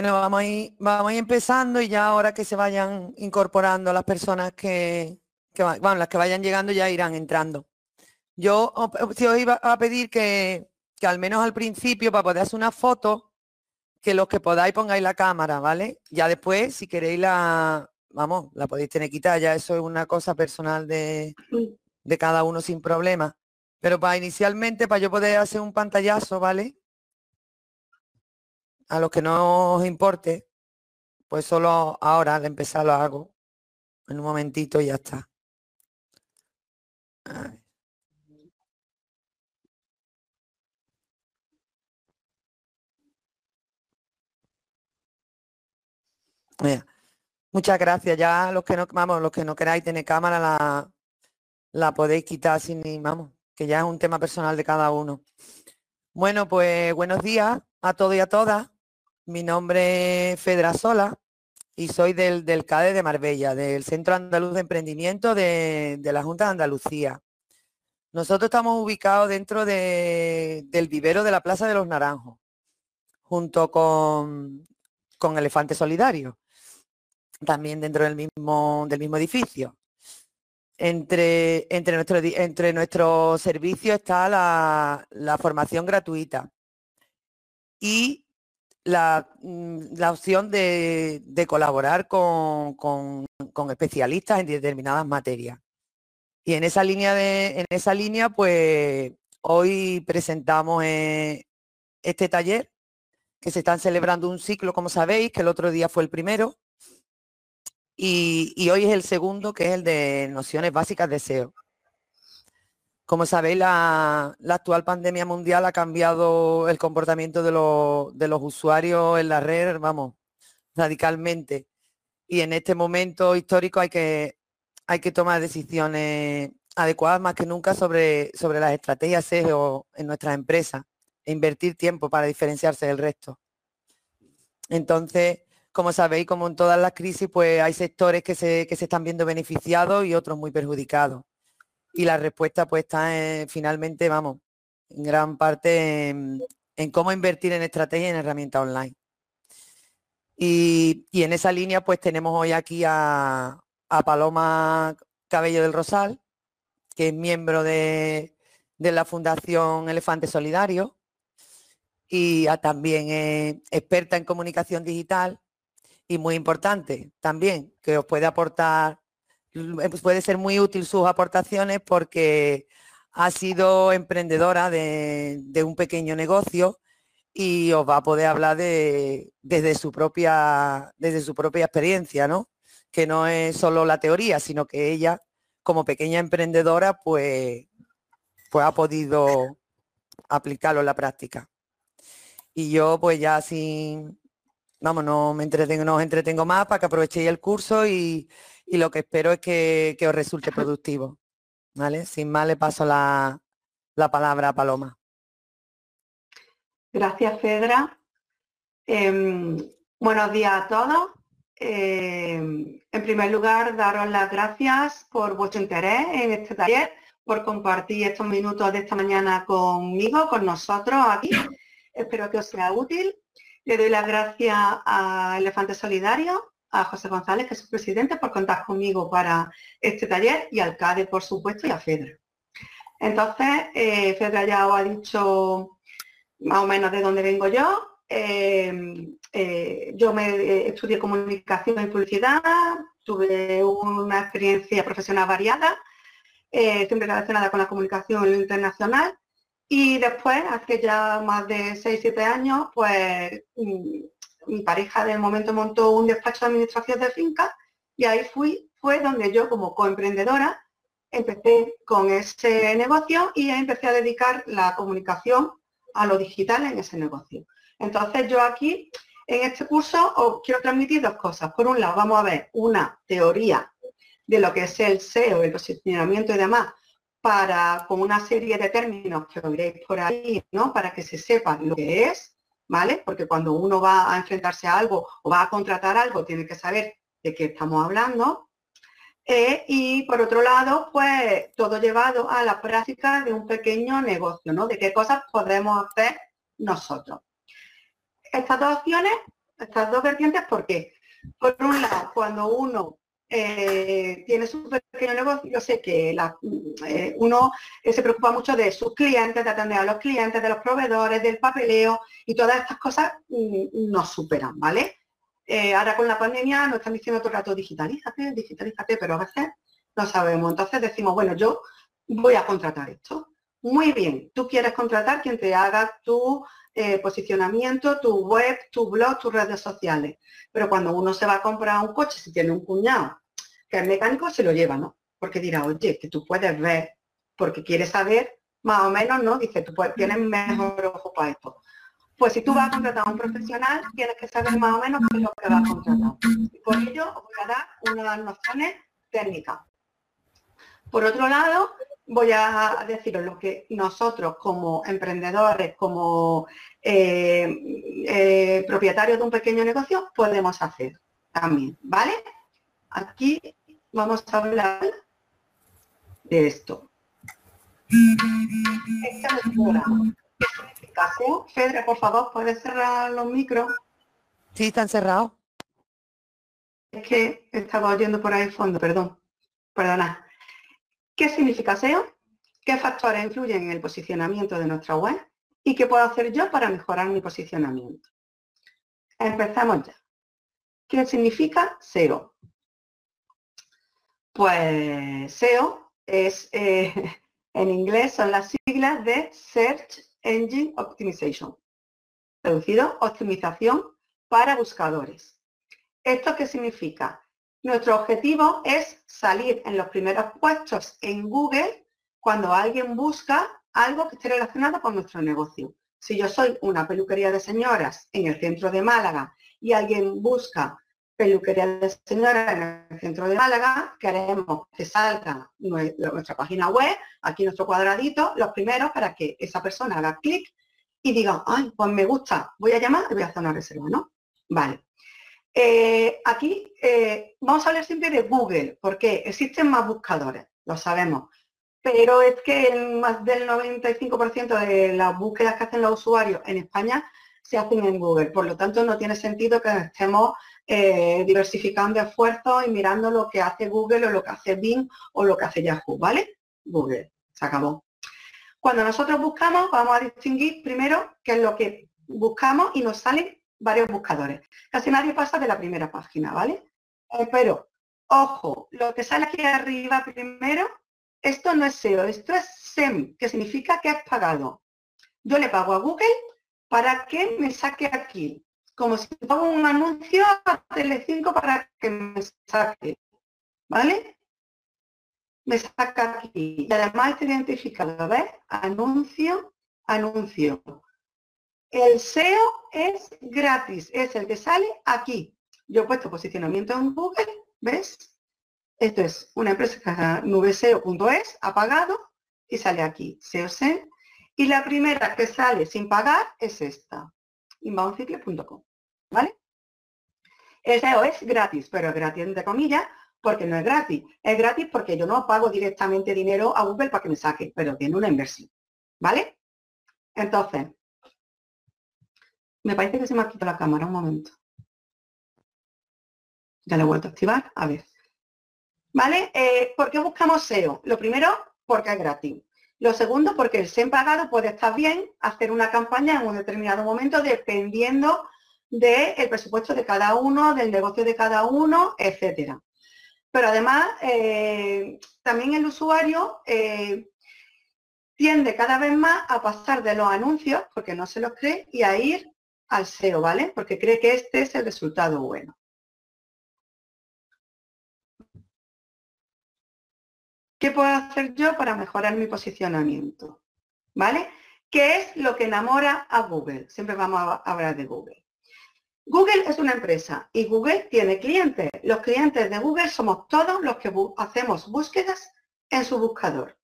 Bueno, vamos a, ir, vamos a ir empezando y ya ahora que se vayan incorporando las personas que, bueno, las que vayan llegando ya irán entrando. Yo os iba a pedir que, que al menos al principio, para poder hacer una foto, que los que podáis pongáis la cámara, ¿vale? Ya después, si queréis la, vamos, la podéis tener quitada, ya eso es una cosa personal de, de cada uno sin problema. Pero para inicialmente, para yo poder hacer un pantallazo, ¿vale? A los que no os importe, pues solo ahora al empezar lo hago. En un momentito y ya está. Muchas gracias. Ya los que no, vamos, los que no queráis tener cámara la, la podéis quitar sin vamos, que ya es un tema personal de cada uno. Bueno, pues buenos días a todos y a todas. Mi nombre es Fedra Sola y soy del, del CADE de Marbella, del Centro Andaluz de Emprendimiento de, la Junta de Andalucía. Nosotros estamos ubicados dentro del vivero de la Plaza de los Naranjos, junto con, con Elefante Solidario, también dentro del mismo, del mismo edificio. Entre, entre, nuestro, entre nuestros servicios está la, formación gratuita y la, mm, opción de, colaborar con, especialistas en determinadas materias. Y en esa línea, de, en esa línea pues hoy presentamos eh, este taller que se están celebrando un ciclo, como sabéis, que el otro día fue el primero, y, hoy es el segundo, que es el de nociones básicas de SEO. Como sabéis, la, actual pandemia mundial ha cambiado el comportamiento de, los usuarios en la red, vamos, radicalmente. Y en este momento histórico hay que, hay que tomar decisiones adecuadas más que nunca sobre, sobre las estrategias SEO en nuestras empresas e invertir tiempo para diferenciarse del resto. Entonces, como sabéis, como en todas las crisis, pues hay sectores que se, están viendo beneficiados y otros muy perjudicados. Y la respuesta pues está finalmente, vamos, en gran parte en, cómo invertir en estrategia y en herramientas online. Y, en esa línea pues tenemos hoy aquí a, Paloma Cabello del Rosal, que es miembro de, de la Fundación Elefante Solidario y también experta en comunicación digital y muy importante también, que os puede aportar, puede ser muy útil sus aportaciones porque ha sido emprendedora de, un pequeño negocio y os va a poder hablar de, desde, su propia, desde su propia experiencia, ¿no? Que no es solo la teoría, sino que ella, como pequeña emprendedora, pues, pues ha podido aplicarlo en la práctica. Y yo, pues ya sin, vamos, no me entretengo, no os entretengo más para que aprovechéis el curso y, lo que espero es que, os resulte productivo. ¿Vale? Sin más le paso la, palabra a Paloma. Gracias, Fedra. Em, buenos días a todos. Em, en primer lugar, daros las gracias por vuestro interés en este taller, por compartir estos minutos de esta mañana conmigo, con nosotros aquí. Espero que os sea útil le doy las gracias a Elefante Solidario, a José González, que es su presidente, por contar conmigo para este taller, y al CADE, por supuesto, y a Fedra. Entonces, eh, Fedra ya os ha dicho más o menos de dónde vengo yo. Eh, eh, yo me estudié comunicación y publicidad, tuve una experiencia profesional variada, siempre relacionada con la comunicación internacional y después, hace ya más de 6-7 años, pues mm, mi pareja del momento montó un despacho de administración de finca y ahí fui, fue donde yo como coemprendedora empecé con ese negocio y empecé a dedicar la comunicación a lo digital en ese negocio. Entonces yo aquí, en este curso, os quiero transmitir dos cosas. Por un lado, vamos a ver una teoría de lo que es el SEO, el posicionamiento y demás, para, con una serie de términos que veréis por ahí, ¿no? Para que se sepa lo que es, ¿vale? Porque cuando uno va a enfrentarse a algo o va a contratar algo, tiene que saber de qué estamos hablando. Eh, y por otro lado, pues todo llevado a la práctica de un pequeño negocio, ¿no? De qué cosas podemos hacer nosotros. Estas dos opciones Estas dos vertientes, ¿por qué? Por un lado, cuando uno eh, tiene su pequeño negocio, yo sé que eh, uno eh, se preocupa mucho de sus clientes, de atender a los clientes, de los proveedores, del papeleo y todas estas cosas mm, nos superan, ¿vale? ahora con la pandemia nos están diciendo todo el rato, digitalízate, digitalízate, pero a veces no sabemos. Entonces decimos, bueno, yo voy a contratar esto. Muy bien, tú quieres contratar quien te haga tu posicionamiento, tu web, tu blog, tus redes sociales. Pero cuando uno se va a comprar un coche, si tiene un cuñado que es mecánico, se lo lleva, ¿no? Porque dirá, oye, que tú puedes ver, porque quieres saber, más o menos, ¿no? Dice, tú puedes, tienes mejor ojo para esto. Pues si tú vas a contratar a un profesional, tienes que saber más o menos qué es lo que vas a contratar. Y por ello os voy a dar unas nociones técnicas. Por otro lado, voy a deciros lo que nosotros como emprendedores, como eh, eh, propietarios de un pequeño negocio, podemos hacer también, ¿vale? Aquí vamos a hablar de esto. Esta Fedra, por favor, ¿puedes cerrar los micros? Sí, están cerrados. Es que estaba oyendo por ahí el fondo, perdón. Perdona. ¿Qué significa SEO? ¿Qué factores influyen en el posicionamiento de nuestra web? ¿Y qué puedo hacer yo para mejorar mi posicionamiento? Empezamos ya. ¿Qué significa SEO? Pues SEO es, eh, en inglés son las siglas de Search Engine Optimization. Traducido, optimización para buscadores. ¿Esto qué significa? Nuestro objetivo es salir en los primeros puestos en Google cuando alguien busca algo que esté relacionado con nuestro negocio. Si yo soy una peluquería de señoras en el centro de Málaga y alguien busca peluquería de señoras en el centro de Málaga, queremos que salga nuestra página web, aquí nuestro cuadradito, los primeros para que esa persona haga clic y diga, ay, pues me gusta, voy a llamar y voy a hacer una reserva, ¿no? Vale. Eh, aquí eh, vamos a hablar siempre de Google, porque existen más buscadores, lo sabemos. Pero es que más del 95% de las búsquedas que hacen los usuarios en España se hacen en Google. Por lo tanto, no tiene sentido que estemos eh, diversificando esfuerzos y mirando lo que hace Google o lo que hace Bing o lo que hace Yahoo, ¿vale? Google, se acabó. Cuando nosotros buscamos, vamos a distinguir primero qué es lo que buscamos y nos salen varios buscadores. Casi nadie pasa de la primera página, ¿vale? Eh, pero, ojo, lo que sale aquí arriba primero, esto no es SEO, esto es SEM, que significa que has pagado. Yo le pago a Google para que me saque aquí, como si pongo un anuncio a Telecinco para que me saque, ¿vale? Me saca aquí. Y además está identificado, ¿ves? Anuncio, anuncio. El SEO es gratis, es el que sale aquí. Yo he puesto posicionamiento en Google, ¿ves? Esto es una empresa nubeseo.es, ha pagado y sale aquí, SEO Y la primera que sale sin pagar es esta, inboundcicle.com, ¿vale? El SEO es gratis, pero es gratis entre comillas, porque no es gratis. Es gratis porque yo no pago directamente dinero a Google para que me saque, pero tiene una inversión, ¿vale? Entonces, me parece que se me ha quitado la cámara, un momento. Ya la he vuelto a activar, a ver. ¿Vale? Eh, ¿Por qué buscamos SEO? Lo primero, porque es gratis. Lo segundo, porque el SEM pagado puede estar bien hacer una campaña en un determinado momento dependiendo del presupuesto de cada uno, del negocio de cada uno, etcétera. Pero además, eh, también el usuario eh, tiende cada vez más a pasar de los anuncios, porque no se los cree, y a ir al SEO, ¿vale? Porque cree que este es el resultado bueno. ¿Qué puedo hacer yo para mejorar mi posicionamiento? ¿Vale? ¿Qué es lo que enamora a Google? Siempre vamos a hablar de Google. Google es una empresa y Google tiene clientes. Los clientes de Google somos todos los que hacemos búsquedas en su buscador.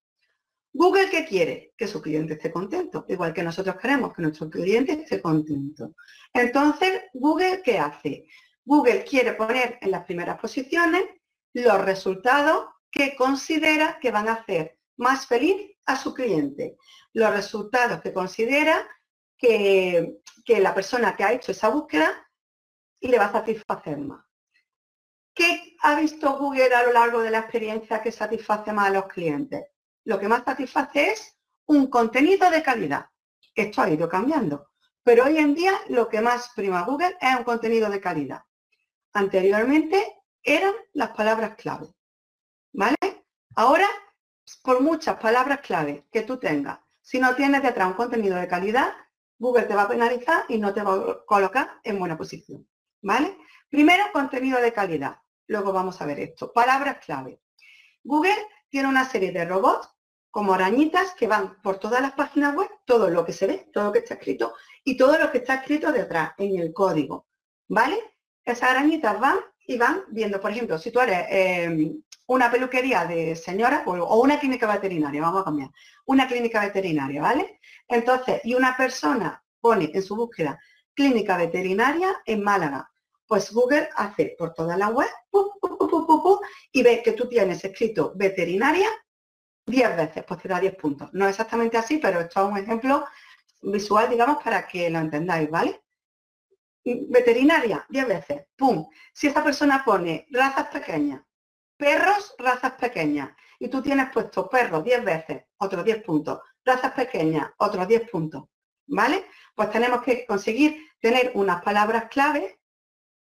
Google, ¿qué quiere? Que su cliente esté contento, igual que nosotros queremos que nuestro cliente esté contento. Entonces, Google, ¿qué hace? Google quiere poner en las primeras posiciones los resultados que considera que van a hacer más feliz a su cliente. Los resultados que considera que, la persona que ha hecho esa búsqueda y le va a satisfacer más. ¿Qué ha visto Google a lo largo de la experiencia que satisface más a los clientes? Lo que más satisface es un contenido de calidad. Esto ha ido cambiando. Pero hoy en día lo que más prima Google es un contenido de calidad. Anteriormente eran las palabras clave. ¿Vale? Ahora, por muchas palabras clave que tú tengas, si no tienes detrás un contenido de calidad, Google te va a penalizar y no te va a colocar en buena posición. ¿Vale? Primero, contenido de calidad. Luego vamos a ver esto. Palabras clave. Google tiene una serie de robots como arañitas que van por todas las páginas web, todo lo que se ve, todo lo que está escrito y todo lo que está escrito detrás en el código. ¿Vale? Esas arañitas van y van viendo, por ejemplo, si tú eres em, una peluquería de señora o una clínica veterinaria, vamos a cambiar, una clínica veterinaria, ¿vale? Entonces, y una persona pone en su búsqueda clínica veterinaria en Málaga, pues Google hace por toda la web y ve que tú tienes escrito veterinaria 10 veces, pues te da 10 puntos. No exactamente así, pero esto es un ejemplo visual, digamos, para que lo entendáis, ¿vale? Veterinaria, 10 veces, ¡pum! Si esta persona pone razas pequeñas, perros, razas pequeñas, y tú tienes puesto perros 10 veces, otros 10 puntos, razas pequeñas, otros 10 puntos, ¿vale? Pues tenemos que conseguir tener unas palabras clave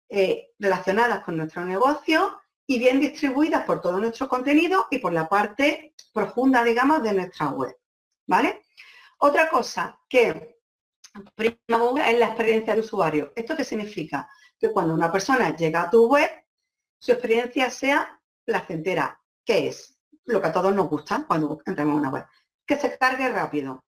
eh, relacionadas con nuestro negocio y bien distribuidas por todo nuestro contenido y por la parte profunda, digamos, de nuestra web. ¿Vale? Otra cosa que es la experiencia de usuario. ¿Esto qué significa? Que cuando una persona llega a tu web, su experiencia sea placentera. ¿Qué es? Lo que a todos nos gusta cuando entramos en una web. Que se cargue rápido.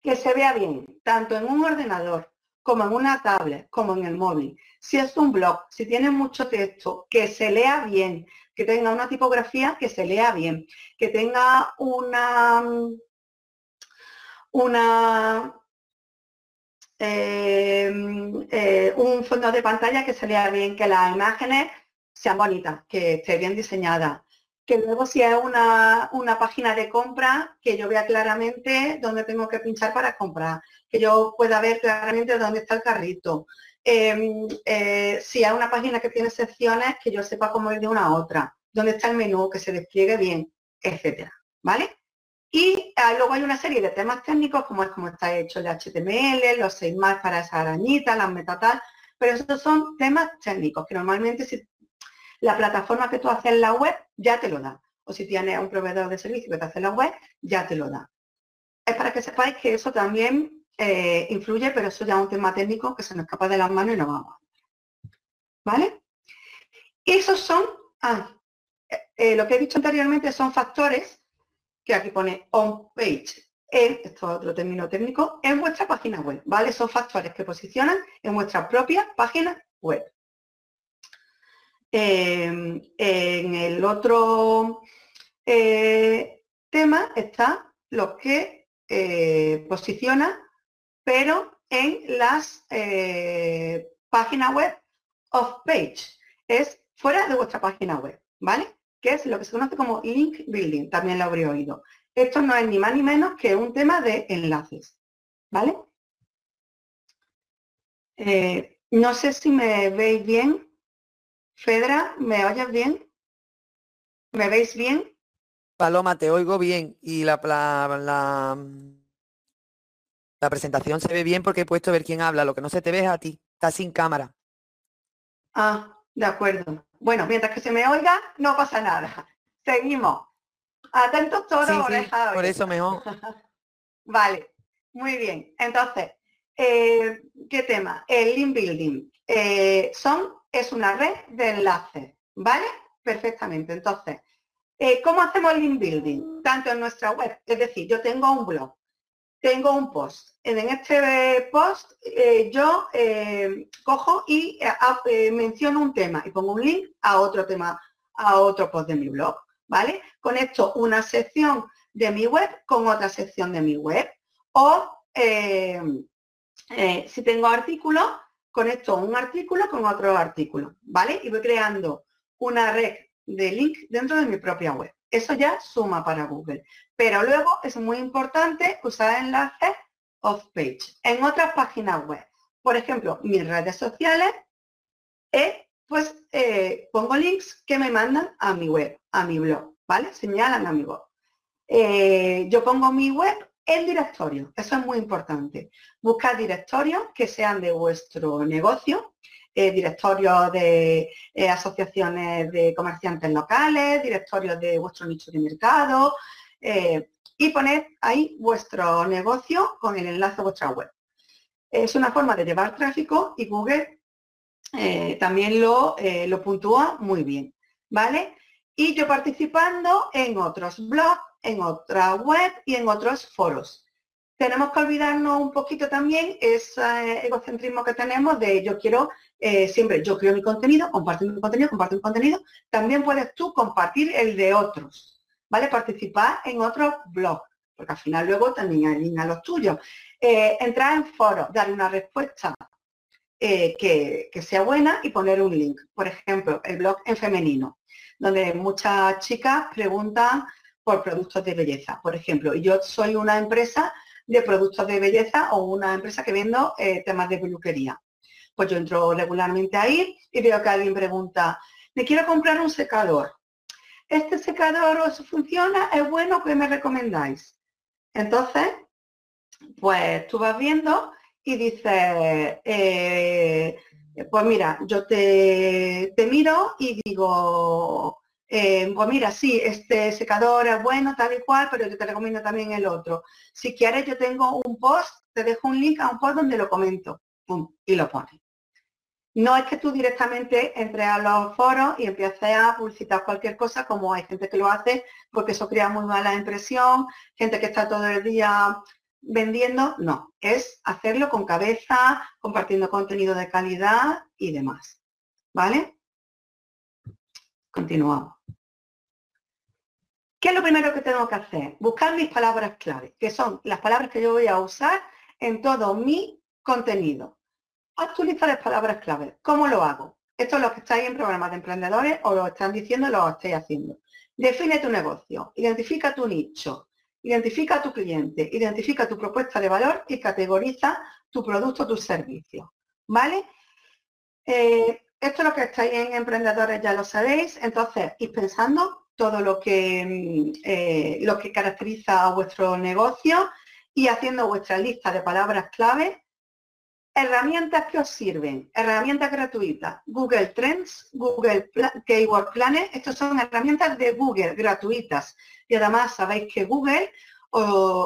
Que se vea bien, tanto en un ordenador como en una tablet, como en el móvil. Si es un blog, si tiene mucho texto, que se lea bien, que tenga una tipografía que se lea bien, que tenga una, em, eh, un fondo de pantalla que se lea bien, que las imágenes sean bonitas, que esté bien diseñada, que luego si es una, una, página de compra, que yo vea claramente dónde tengo que pinchar para comprar, yo pueda ver claramente dónde está el carrito. Em, eh, si hay una página que tiene secciones, que yo sepa cómo ir de una a otra, dónde está el menú, que se despliegue bien, etcétera. ¿Vale? Y ah, luego hay una serie de temas técnicos, como es cómo está hecho el HTML, los seis más para esa arañita, las metatal, pero esos son temas técnicos que normalmente si la plataforma que tú haces en la web ya te lo da. O si tienes un proveedor de servicio que te hace la web, ya te lo da. Es para que sepáis que eso también eh, influye, pero eso ya es un tema técnico que se nos escapa de las manos y no vamos. ¿Vale? Esos son, ah, eh, eh, lo que he dicho anteriormente son factores que aquí pone on page, en, esto es otro término técnico, en vuestra página web, ¿vale? Son factores que posicionan en vuestra propia página web. Em, en el otro tema está lo que eh, posiciona, pero en las eh, páginas web off page. Es fuera de vuestra página web, ¿vale? Que es lo que se conoce como link building, también lo habría oído. Esto no es ni más ni menos que un tema de enlaces, ¿vale? no sé si me veis bien. Fedra, ¿me oyes bien? ¿Me veis bien? Paloma, te oigo bien y la, la, la, presentación se ve bien porque he puesto ver quién habla. Lo que no se te ve es a ti. Está sin cámara. Ah, de acuerdo. Bueno, mientras que se me oiga, no pasa nada. Seguimos. Atentos todos, sí, Por eso mejor. vale, muy bien. Entonces, eh, ¿qué tema? El link building. Eh, son es una red de enlaces, ¿vale? Perfectamente. Entonces, eh, ¿cómo hacemos el link building? Tanto en nuestra web, es decir, yo tengo un blog, tengo un post. En este post eh, yo eh, cojo y menciono un tema y pongo un link a otro tema, a otro post de mi blog, ¿vale? Conecto una sección de mi web con otra sección de mi web. O si tengo artículos, conecto un artículo con otro artículo, ¿vale? Y voy creando una red de link dentro de mi propia web. Eso ya suma para Google. Pero luego es muy importante usar enlaces off-page en otras páginas web. Por ejemplo, mis redes sociales pues eh, pongo links que me mandan a mi web, a mi blog, ¿vale? Señalan a mi blog. Eh, yo pongo mi web en directorio, eso es muy importante. Buscar directorios que sean de vuestro negocio, eh, directorios de asociaciones de comerciantes locales, directorios de vuestro nicho de mercado y poner ahí vuestro negocio con el enlace a vuestra web. Es una forma de llevar tráfico y Google eh, también lo, eh, lo puntúa muy bien, ¿vale? Y yo participando en otros blogs, en otra web y en otros foros. Tenemos que olvidarnos un poquito también ese egocentrismo que tenemos de yo quiero, eh, siempre yo creo mi contenido, compartir mi contenido, compartir mi contenido. También puedes tú compartir el de otros, ¿vale? Participar en otros blogs, porque al final luego también hay a los tuyos. entrar en foros, dar una respuesta eh, que, sea buena y poner un link. Por ejemplo, el blog en femenino, donde muchas chicas preguntan por productos de belleza. Por ejemplo, yo soy una empresa de productos de belleza o una empresa que vendo eh, temas de peluquería. Pues yo entro regularmente ahí y veo que alguien pregunta, me quiero comprar un secador. ¿Este secador os funciona? ¿Es bueno? ¿Qué me recomendáis? Entonces, pues tú vas viendo y dice, eh, pues mira, yo te, miro y digo, eh, pues mira, sí, este secador es bueno, tal y cual, pero yo te recomiendo también el otro. Si quieres, yo tengo un post, te dejo un link a un post donde lo comento, y lo pone. No es que tú directamente entres a los foros y empieces a publicitar cualquier cosa, como hay gente que lo hace, porque eso crea muy mala impresión, gente que está todo el día vendiendo, no, es hacerlo con cabeza, compartiendo contenido de calidad y demás. ¿Vale? Continuamos. ¿Qué es lo primero que tengo que hacer? Buscar mis palabras clave, que son las palabras que yo voy a usar en todo mi contenido. Actualizar las palabras clave. ¿Cómo lo hago? Esto es lo que estáis en programas de emprendedores o lo están diciendo, lo estáis haciendo. Define tu negocio, identifica tu nicho, Identifica a tu cliente, identifica tu propuesta de valor y categoriza tu producto o tu servicio. ¿Vale? Eh, esto es lo que estáis en Emprendedores, ya lo sabéis. Entonces, ir pensando todo lo que, mm, eh, lo que caracteriza a vuestro negocio y haciendo vuestra lista de palabras clave Herramientas que os sirven, herramientas gratuitas, Google Trends, Google Keyword Planner, estas son herramientas de Google gratuitas. Y además sabéis que Google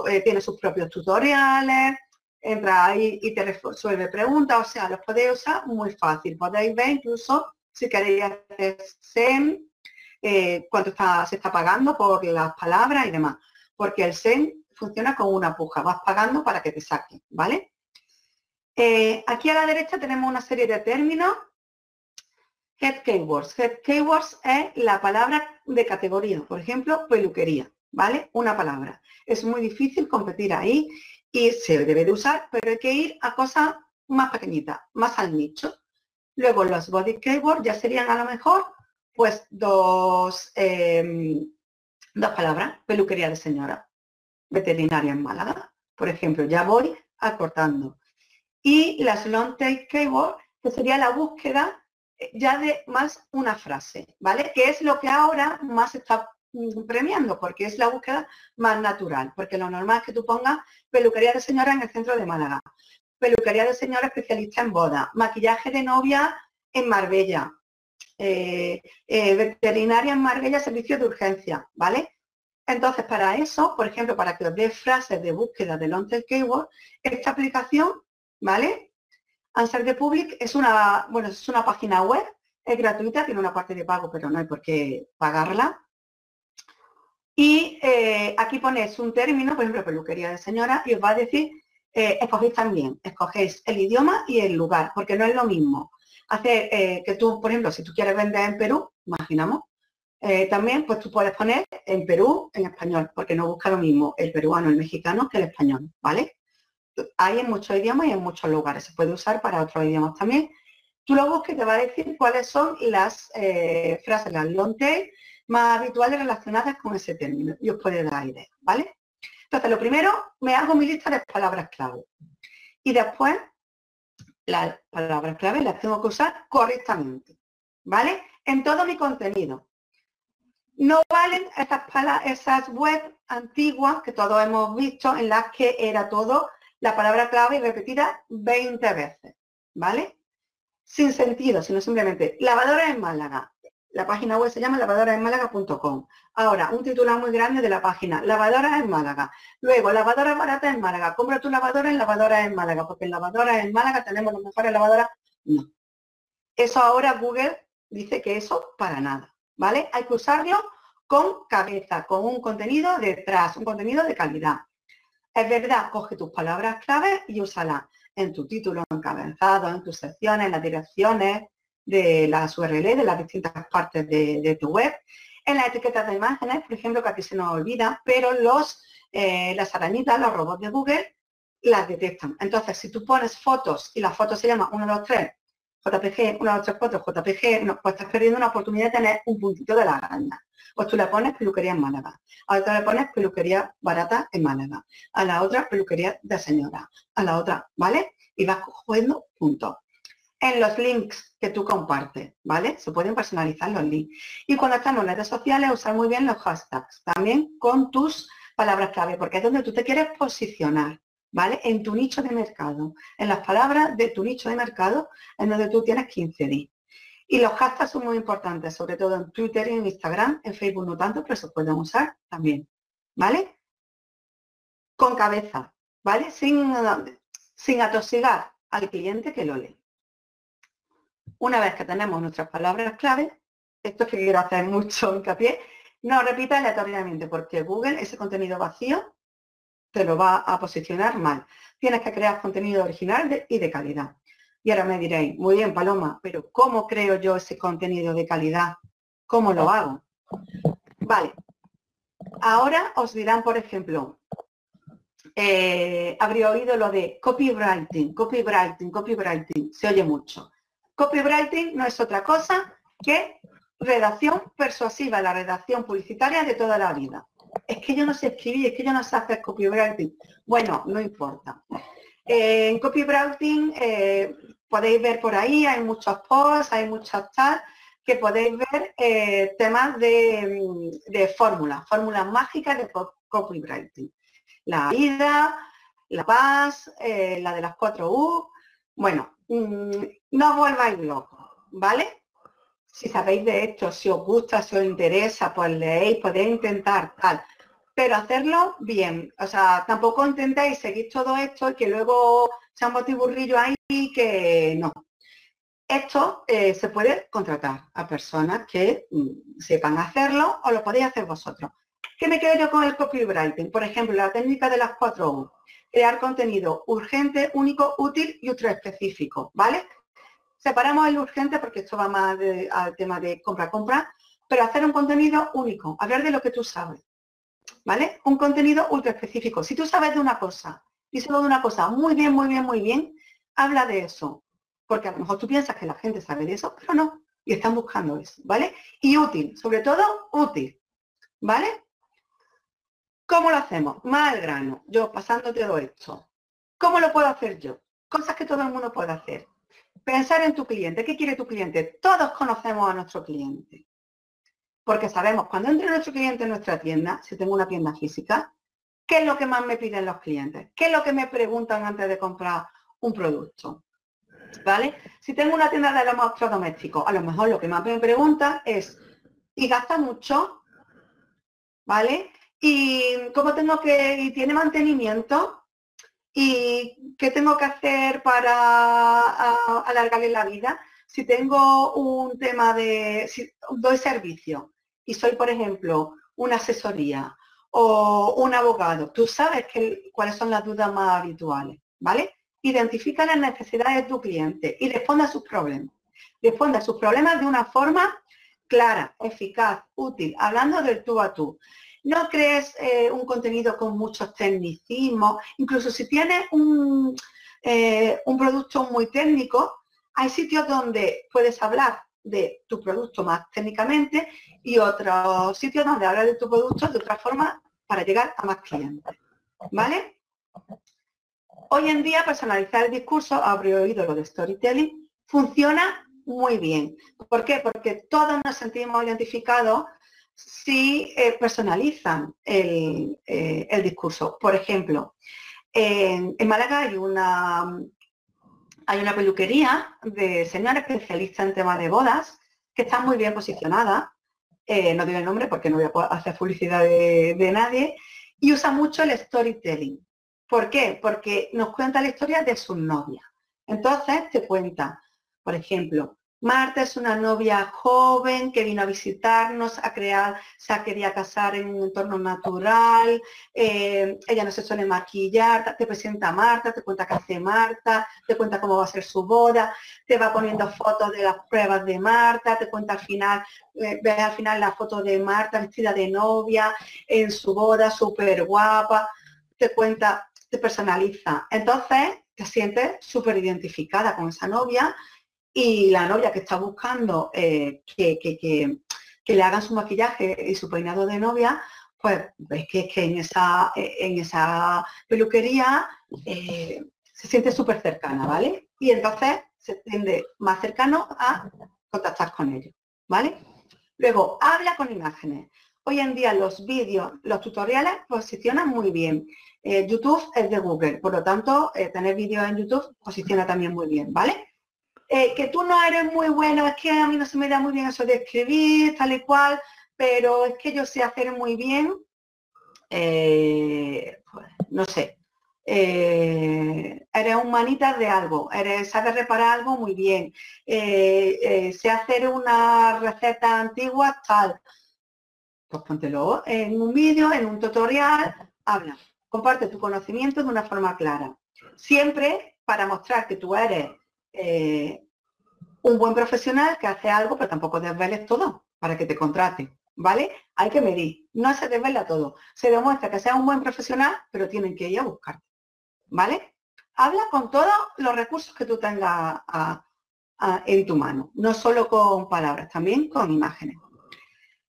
eh, tiene sus propios tutoriales, entra ahí y te resuelve preguntas, o sea, los podéis usar muy fácil. Podéis ver incluso si queréis hacer SEM, eh, cuánto se está pagando por las palabras y demás. Porque el SEM funciona con una puja, vas pagando para que te saquen, ¿vale? Eh, aquí a la derecha tenemos una serie de términos. Head keywords. Head keywords es la palabra de categoría. Por ejemplo, peluquería. ¿Vale? Una palabra. Es muy difícil competir ahí y se debe de usar, pero hay que ir a cosas más pequeñitas, más al nicho. Luego los body keywords ya serían a lo mejor pues dos, em, dos palabras. Peluquería de señora. Veterinaria en Málaga. Por ejemplo, ya voy acortando y las long tail keyword, que sería la búsqueda eh, ya de más una frase, ¿vale? Que es lo que ahora más está mm, premiando, porque es la búsqueda más natural, porque lo normal es que tú pongas peluquería de señora en el centro de Málaga, peluquería de señora especialista en boda, maquillaje de novia en Marbella, eh, eh, veterinaria en Marbella, servicio de urgencia, ¿vale? Entonces, para eso, por ejemplo, para que os dé frases de búsqueda de long tail keyword, esta aplicación ¿vale? Answer the Public es una, bueno, es una página web, es gratuita, tiene una parte de pago, pero no hay por qué pagarla. Y eh, aquí ponéis un término, por ejemplo, peluquería de señora, y os va a decir, eh, escogéis también, escogéis el idioma y el lugar, porque no es lo mismo. Hacer eh, que tú, por ejemplo, si tú quieres vender en Perú, imaginamos, también pues tú puedes poner en Perú en español, porque no busca lo mismo el peruano, el mexicano que el español, ¿vale? hay en muchos idiomas y en muchos lugares. Se puede usar para otros idiomas también. Tú lo busques te va a decir cuáles son las eh, frases, las long más habituales relacionadas con ese término y os puede dar idea, ¿vale? Entonces, lo primero, me hago mi lista de palabras clave. Y después las palabras clave las tengo que usar correctamente, ¿vale? En todo mi contenido. No valen esas, esas webs antiguas que todos hemos visto en las que era todo la palabra clave repetida 20 veces, ¿vale? Sin sentido, sino simplemente lavadora en Málaga. La página web se llama lavadoraenmálaga.com. Ahora, un titular muy grande de la página, lavadora en Málaga. Luego, lavadora barata en Málaga. Compra tu lavadora en lavadora en Málaga, porque en lavadora en Málaga tenemos las mejores lavadoras. No. Eso ahora Google dice que eso para nada, ¿vale? Hay que usarlo con cabeza, con un contenido detrás, un contenido de calidad. Es verdad, coge tus palabras clave y úsalas en tu título encabezado, en tus secciones, en las direcciones de las URL de las distintas partes de, tu web. En las etiquetas de imágenes, por ejemplo, que aquí se nos olvida, pero los, eh, las arañitas, los robots de Google, las detectan. Entonces, si tú pones fotos y la foto se llama 1, 2, 3, JPG, 1, 2, 3, 4, JPG, no, pues estás perdiendo una oportunidad de tener un puntito de la araña. Pues tú le pones peluquería en Málaga, a otra le pones peluquería barata en Málaga, a la otra peluquería de señora, a la otra, ¿vale? Y vas cogiendo puntos. En los links que tú compartes, ¿vale? Se pueden personalizar los links. Y cuando estamos en redes sociales, usar muy bien los hashtags, también con tus palabras clave, porque es donde tú te quieres posicionar, ¿vale? En tu nicho de mercado, en las palabras de tu nicho de mercado, en donde tú tienes 15 días. Y los hashtags son muy importantes, sobre todo en Twitter y en Instagram, en Facebook no tanto, pero se pueden usar también, ¿vale? Con cabeza, ¿vale? Sin, sin atosigar al cliente que lo lee. Una vez que tenemos nuestras palabras clave, esto es que quiero hacer mucho hincapié, no repita aleatoriamente, porque Google ese contenido vacío te lo va a posicionar mal. Tienes que crear contenido original y de calidad. Y ahora me diréis, muy bien, Paloma, pero ¿cómo creo yo ese contenido de calidad? ¿Cómo lo hago? Vale. Ahora os dirán, por ejemplo, eh, habría oído lo de copywriting, copywriting, copywriting, se oye mucho. Copywriting no es otra cosa que redacción persuasiva, la redacción publicitaria de toda la vida. Es que yo no sé escribir, es que yo no sé hacer copywriting. Bueno, no importa. en copywriting eh, podéis ver por ahí, hay muchos posts, hay muchos tal, que podéis ver eh, temas de, de fórmulas, fórmulas mágicas de copywriting. La vida, la paz, eh, la de las cuatro U. Bueno, mm, no os volváis locos, ¿vale? Si sabéis de esto, si os gusta, si os interesa, pues leéis, podéis intentar tal. Pero hacerlo bien. O sea, tampoco intentéis seguir todo esto y que luego sea un botiburrillo ahí que no. Esto eh, se puede contratar a personas que mm, sepan hacerlo o lo podéis hacer vosotros. ¿Qué me quedo yo con el copywriting? Por ejemplo, la técnica de las cuatro U. Crear contenido urgente, único, útil y ultra específico, ¿vale? Separamos el urgente porque esto va más al tema de compra-compra, pero hacer un contenido único, hablar de lo que tú sabes, ¿vale? Un contenido ultra específico. Si tú sabes de una cosa y solo de una cosa muy bien, muy bien, muy bien, habla de eso. Porque a lo mejor tú piensas que la gente sabe de eso, pero no. Y están buscando eso, ¿vale? Y útil, sobre todo útil, ¿vale? ¿Cómo lo hacemos? Más al grano, yo pasando todo esto. ¿Cómo lo puedo hacer yo? Cosas que todo el mundo puede hacer. Pensar en tu cliente. ¿Qué quiere tu cliente? Todos conocemos a nuestro cliente. Porque sabemos, cuando entre nuestro cliente en nuestra tienda, si tengo una tienda física, ¿qué es lo que más me piden los clientes? ¿Qué es lo que me preguntan antes de comprar un producto. ¿Vale? Si tengo una tienda de electrodomésticos, a lo mejor lo que más me pregunta es, ¿y gasta mucho? ¿Vale? ¿Y cómo tengo que, y tiene mantenimiento? ¿Y qué tengo que hacer para alargarle la vida? Si tengo un tema de, si doy servicio y soy, por ejemplo, una asesoría o un abogado, tú sabes que, cuáles son las dudas más habituales, ¿vale? identifica las necesidades de tu cliente y responde a sus problemas. Responde a sus problemas de una forma clara, eficaz, útil, hablando del tú a tú. No crees eh, un contenido con muchos tecnicismos, incluso si tienes un, eh, un producto muy técnico, hay sitios donde puedes hablar de tu producto más técnicamente y otros sitios donde hablas de tu producto de otra forma para llegar a más clientes. ¿Vale? hoy en día personalizar el discurso, habría oído lo de storytelling, funciona muy bien. ¿Por qué? Porque todos nos sentimos identificados si eh, personalizan el, eh, el, discurso. Por ejemplo, en, Málaga hay una, hay una peluquería de señora especialista en temas de bodas que está muy bien posicionada. Eh, no digo el nombre porque no voy a hacer publicidad de, de nadie. Y usa mucho el storytelling. ¿Por qué? Porque nos cuenta la historia de su novia. Entonces te cuenta, por ejemplo, Marta es una novia joven que vino a visitarnos, a crear, se quería casar en un entorno natural, eh, ella no se suele maquillar, te presenta a Marta, te cuenta qué hace Marta, te cuenta cómo va a ser su boda, te va poniendo fotos de las pruebas de Marta, te cuenta al final, eh, ves al final la foto de Marta vestida de novia en su boda, súper guapa, te cuenta, te personaliza. Entonces te sientes súper identificada con esa novia y la novia que está buscando eh, que, le hagan su maquillaje y su peinado de novia, pues ves que, que en, esa, en esa peluquería eh, se siente súper cercana, ¿vale? Y entonces se tiende más cercano a contactar con ellos, ¿vale? Luego, habla con imágenes. Hoy en día los vídeos, los tutoriales posicionan muy bien. Eh, YouTube es de Google, por lo tanto, tener vídeos en YouTube posiciona también muy bien, ¿vale? Eh, que tú no eres muy bueno, es que a mí no se me da muy bien eso de escribir, tal y cual, pero es que yo sé hacer muy bien, eh, pues, no sé, eh, eres humanita de algo, eres, sabes reparar algo muy bien, sé hacer una receta antigua, tal, pues póntelo en un vídeo, en un tutorial, habla, comparte tu conocimiento de una forma clara. Siempre para mostrar que tú eres eh, un buen profesional que hace algo, pero tampoco desveles todo para que te contrate, ¿vale? Hay que medir, no se desvela todo. Se demuestra que sea un buen profesional, pero tienen que ir a buscarte, ¿vale? Habla con todos los recursos que tú tengas en tu mano, no solo con palabras, también con imágenes.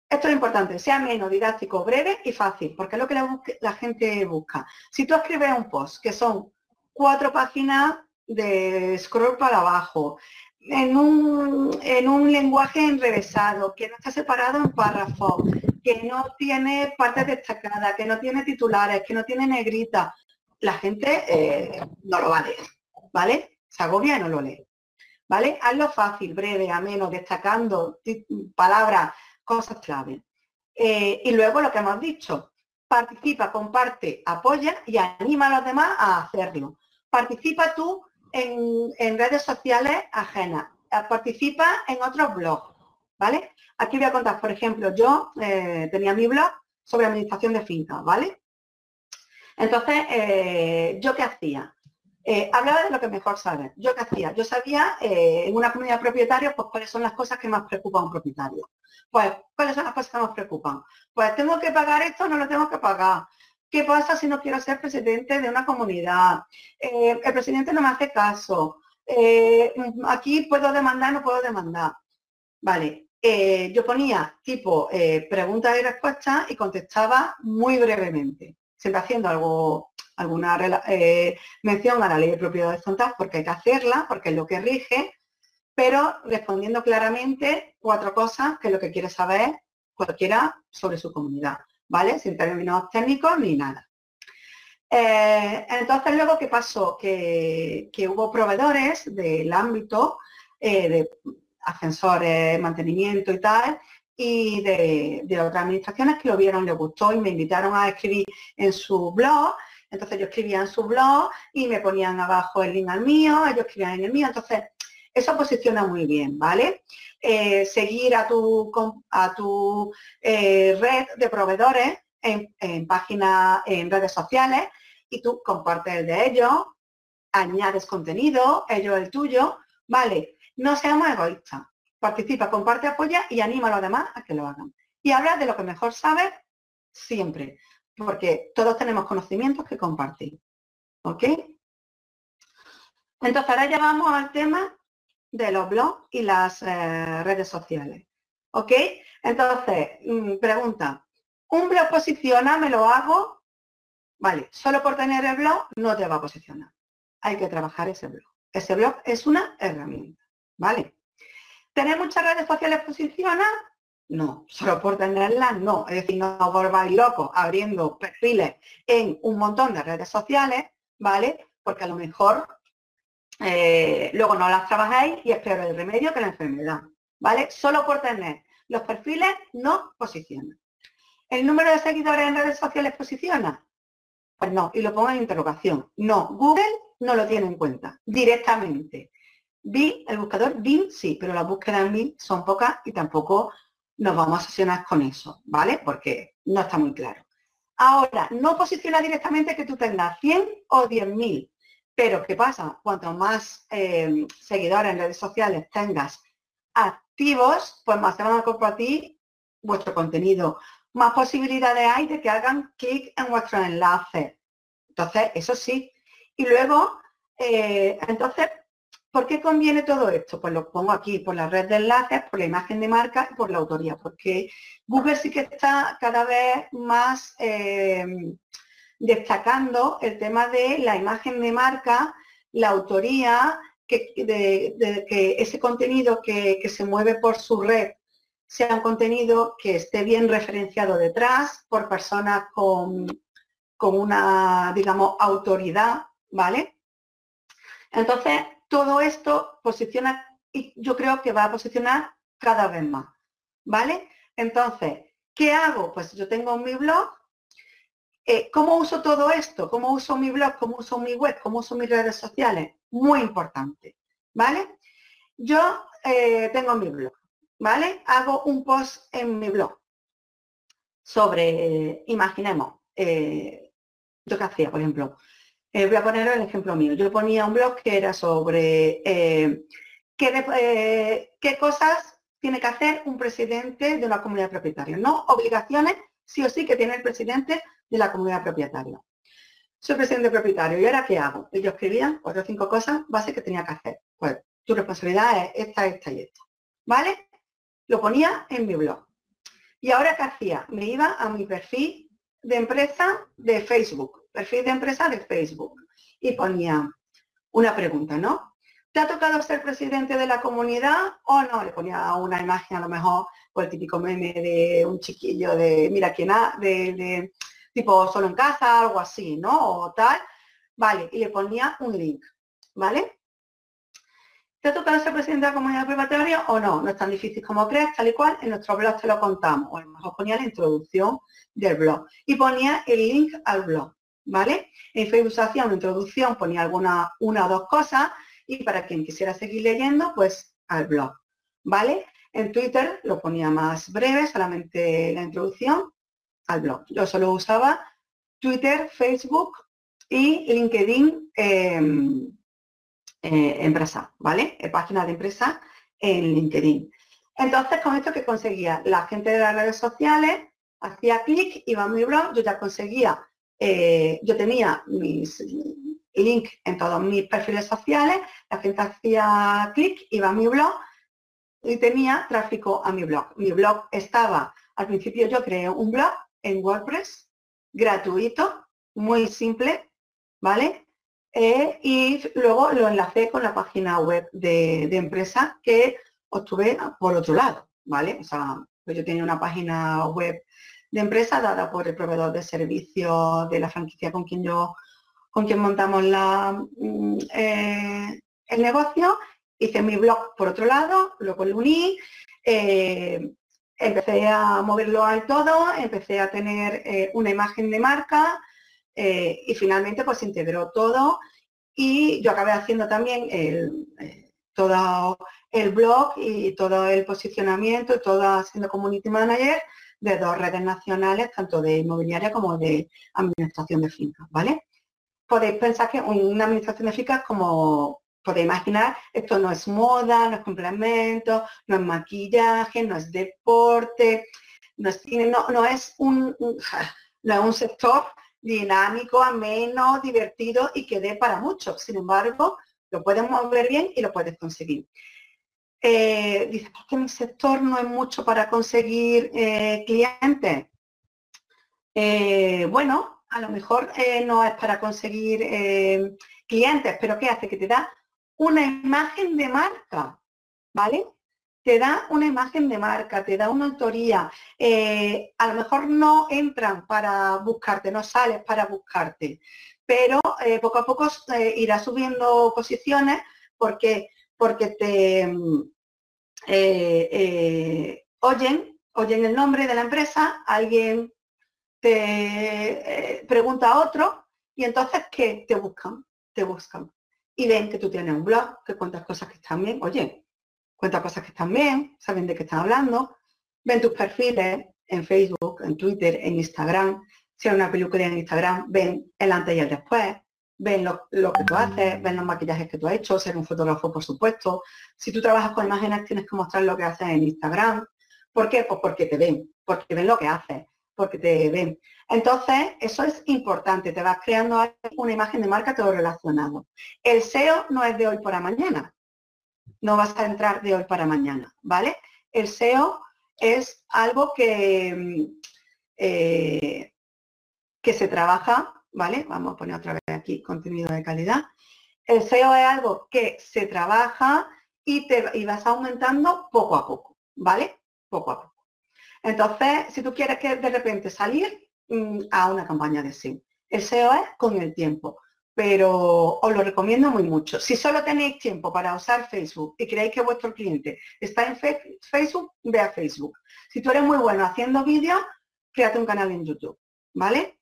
Esto es importante, sea menos didáctico, breve y fácil, porque es lo que la, la gente busca. Si tú escribes un post que son cuatro páginas de scroll para abajo, en un, en un lenguaje enrevesado, que no está separado en párrafos, que no tiene partes destacadas, que no tiene titulares, que no tiene negrita, la gente eh, no lo va a leer, ¿vale? Se agobia y no lo lee. ¿Vale? Hazlo fácil, breve, ameno, destacando palabras, cosas clave. Eh, y luego lo que hemos dicho, participa, comparte, apoya y anima a los demás a hacerlo. Participa tú en, redes sociales ajenas, eh, participa en otros blogs, ¿vale? Aquí voy a contar, por ejemplo, yo eh, tenía mi blog sobre administración de fincas, ¿vale? Entonces, eh, ¿yo qué hacía? hablaba de lo que mejor sabe. ¿Yo qué hacía? Yo sabía en una comunidad de propietarios, pues cuáles son las cosas que más preocupan a un propietario. Pues, ¿cuáles son las cosas que más preocupan? Pues, ¿tengo que pagar esto no lo tengo que pagar? ¿Qué pasa si no quiero ser presidente de una comunidad? Eh, el presidente no me hace caso. Eh, aquí puedo demandar, no puedo demandar. Vale, eh, yo ponía tipo preguntas y respuestas y contestaba muy brevemente, siempre haciendo algo, alguna mención a la ley de propiedad horizontal porque hay que hacerla, porque es lo que rige, pero respondiendo claramente cuatro cosas que lo que quiere saber cualquiera sobre su comunidad. ¿Vale? Sin términos técnicos ni nada. Eh, entonces luego, ¿qué pasó? Que, hubo proveedores del ámbito eh, de ascensores, mantenimiento y tal, y de, otras administraciones que lo vieron, les gustó y me invitaron a escribir en su blog. Entonces yo escribía en su blog y me ponían abajo el link al mío, ellos escribían en el mío. Entonces eso posiciona muy bien, ¿vale? Eh, seguir a tu, a tu eh, red de proveedores en, páginas, en redes sociales y tú compartes el de ellos, añades contenido, ellos el tuyo, ¿vale? No seamos egoístas. Participa, comparte, apoya y anima a los demás a que lo hagan. Y habla de lo que mejor sabes siempre, porque todos tenemos conocimientos que compartir. ¿Ok? Entonces ahora ya vamos al tema de los blogs y las eh, redes sociales. ¿Ok? Entonces, mm, pregunta, ¿un blog posiciona? ¿Me lo hago? Vale, solo por tener el blog no te va a posicionar. hay que trabajar ese blog. Ese blog es una herramienta, ¿vale? ¿Tener muchas redes sociales posiciona? No, solo por tenerlas no. Es decir, no volváis locos abriendo perfiles en un montón de redes sociales, ¿vale? Porque a lo mejor eh, luego no las trabajáis y es peor el remedio que la enfermedad, ¿vale? Solo por tener los perfiles no posicionan. ¿El número de seguidores en redes sociales posiciona? Pues no, y lo pongo en interrogación. No, Google no lo tiene en cuenta directamente. Vi, el buscador Bing sí, pero las búsquedas en Bing son pocas y tampoco nos vamos a sesionar con eso, ¿vale? Porque no está muy claro. Ahora, no posiciona directamente que tú tengas 100 o 10.000, pero ¿qué pasa? Cuanto más eh, seguidores en redes sociales tengas activos, pues más se van a compartir vuestro contenido, más posibilidades hay de que hagan clic en vuestros enlaces. Entonces, eso sí. Y luego, eh, entonces, ¿por qué conviene todo esto? Pues lo pongo aquí, por la red de enlaces, por la imagen de marca y por la autoría, porque Google sí que está cada vez más eh, destacando el tema de la imagen de marca, la autoría, que, de, que ese contenido que, que se mueve por su red sea un contenido que esté bien referenciado detrás por personas con, con una, digamos, autoridad, ¿vale? Entonces, todo esto posiciona, y yo creo que va a posicionar cada vez más, ¿vale? Entonces, ¿qué hago? Pues yo tengo mi blog. Eh, ¿Cómo uso todo esto? ¿Cómo uso mi blog? ¿Cómo uso mi web? ¿Cómo uso mis redes sociales? Muy importante, ¿vale? Yo eh, tengo mi blog. ¿vale? Hago un post en mi blog sobre, imaginemos, eh, yo qué hacía, por ejemplo, eh, voy a poner el ejemplo mío. Yo ponía un blog que era sobre qué, qué, cosas tiene que hacer un presidente de una comunidad propietaria, ¿no? Obligaciones, sí o sí, que tiene el presidente de la comunidad propietaria. Soy presidente propietario, ¿y ahora qué hago? Y yo escribía cuatro o cinco cosas básicas que tenía que hacer. Pues tu responsabilidad es esta, esta y esta. ¿Vale? Lo ponía en mi blog. ¿Y ahora qué hacía? Me iba a mi perfil de empresa de Facebook, perfil de empresa de Facebook, y ponía una pregunta, ¿no? ¿Te ha tocado ser presidente de la comunidad o no? Le ponía una imagen a lo mejor, o el típico meme de un chiquillo de, mira quién ha, de tipo solo en casa, algo así, ¿no? O tal. Vale, y le ponía un link, ¿vale? ¿Te ha tocado ser presidente de la comunidad privatoria o no? No es tan difícil como crees, tal y cual, en nuestro blog te lo contamos. O a lo mejor ponía la introducción del blog y ponía el link al blog, ¿vale? En Facebook hacía una introducción, ponía alguna, una o dos cosas y para quien quisiera seguir leyendo, pues al blog, ¿vale? En Twitter lo ponía más breve, solamente la introducción al blog. Yo solo usaba Twitter, Facebook y LinkedIn em, eh, empresa, ¿vale? Eh, página de empresa en LinkedIn. Entonces, con esto que conseguía, la gente de las redes sociales hacía clic, iba a mi blog, yo ya conseguía, eh, yo tenía mis link en todos mis perfiles sociales, la gente hacía clic, iba a mi blog y tenía tráfico a mi blog. Mi blog estaba, al principio yo creé un blog en WordPress gratuito, muy simple, ¿vale? Eh, y luego lo enlacé con la página web de, empresa que obtuve por otro lado, ¿vale? O sea, pues yo tenía una página web de empresa dada por el proveedor de servicios de la franquicia con quien yo, con quien montamos la, mm, eh, el negocio, hice mi blog por otro lado, luego lo uní, eh, empecé a moverlo al todo, empecé a tener una imagen de marca, eh, y finalmente pues integró todo y yo acabé haciendo también eh, todo el blog y todo el posicionamiento, todo siendo community manager de dos redes nacionales, tanto de inmobiliaria como de administración de fincas, ¿vale? Podéis pensar que una administración de fincas, como podéis imaginar, esto no es moda, no es complemento, no es maquillaje, no es deporte, no es, un, sector dinámico, ameno, divertido y que dé para mucho. Sin embargo, lo puedes mover bien y lo puedes conseguir. Eh, dice, ¿por qué mi sector no es mucho para conseguir eh, clientes? Eh, bueno, a lo mejor eh, no es para conseguir clientes, pero ¿qué hace? Que te da una imagen de marca, ¿vale? Te da una imagen de marca, te da una autoría. Eh, a lo mejor no entran para buscarte, no sales para buscarte, pero poco a poco irás subiendo posiciones porque, porque te oyen, oyen el nombre de la empresa, alguien te eh, pregunta a otro y entonces ¿qué? Te buscan, te buscan. Y ven que tú tienes un blog, que cuentas cosas que están bien. Oye, cuentas cosas que están bien, saben de qué están hablando. Ven tus perfiles en Facebook, en Twitter, en Instagram. Si hay una película en Instagram, ven el antes y el después. Ven lo, que tú haces, ven los maquillajes que tú has hecho, ser un fotógrafo, por supuesto. Si tú trabajas con imágenes, tienes que mostrar lo que haces en Instagram. ¿Por qué? Pues porque te ven, porque ven lo que haces porque te ven. Entonces, eso es importante, te vas creando una imagen de marca todo relacionado. El SEO no es de hoy para mañana, no vas a entrar de hoy para mañana, ¿vale? El SEO es algo que, eh, que se trabaja, ¿vale? Vamos a poner otra vez aquí contenido de calidad. El SEO es algo que se trabaja y, te, y vas aumentando poco a poco, ¿vale? Poco a poco. Entonces, si tú quieres que de repente salir mm, a una campaña de SEO, el SEO es con el tiempo, pero os lo recomiendo muy mucho. Si solo tenéis tiempo para usar Facebook y creéis que vuestro cliente está en Facebook, ve a Facebook. Si tú eres muy bueno haciendo vídeos, créate un canal en YouTube, ¿vale?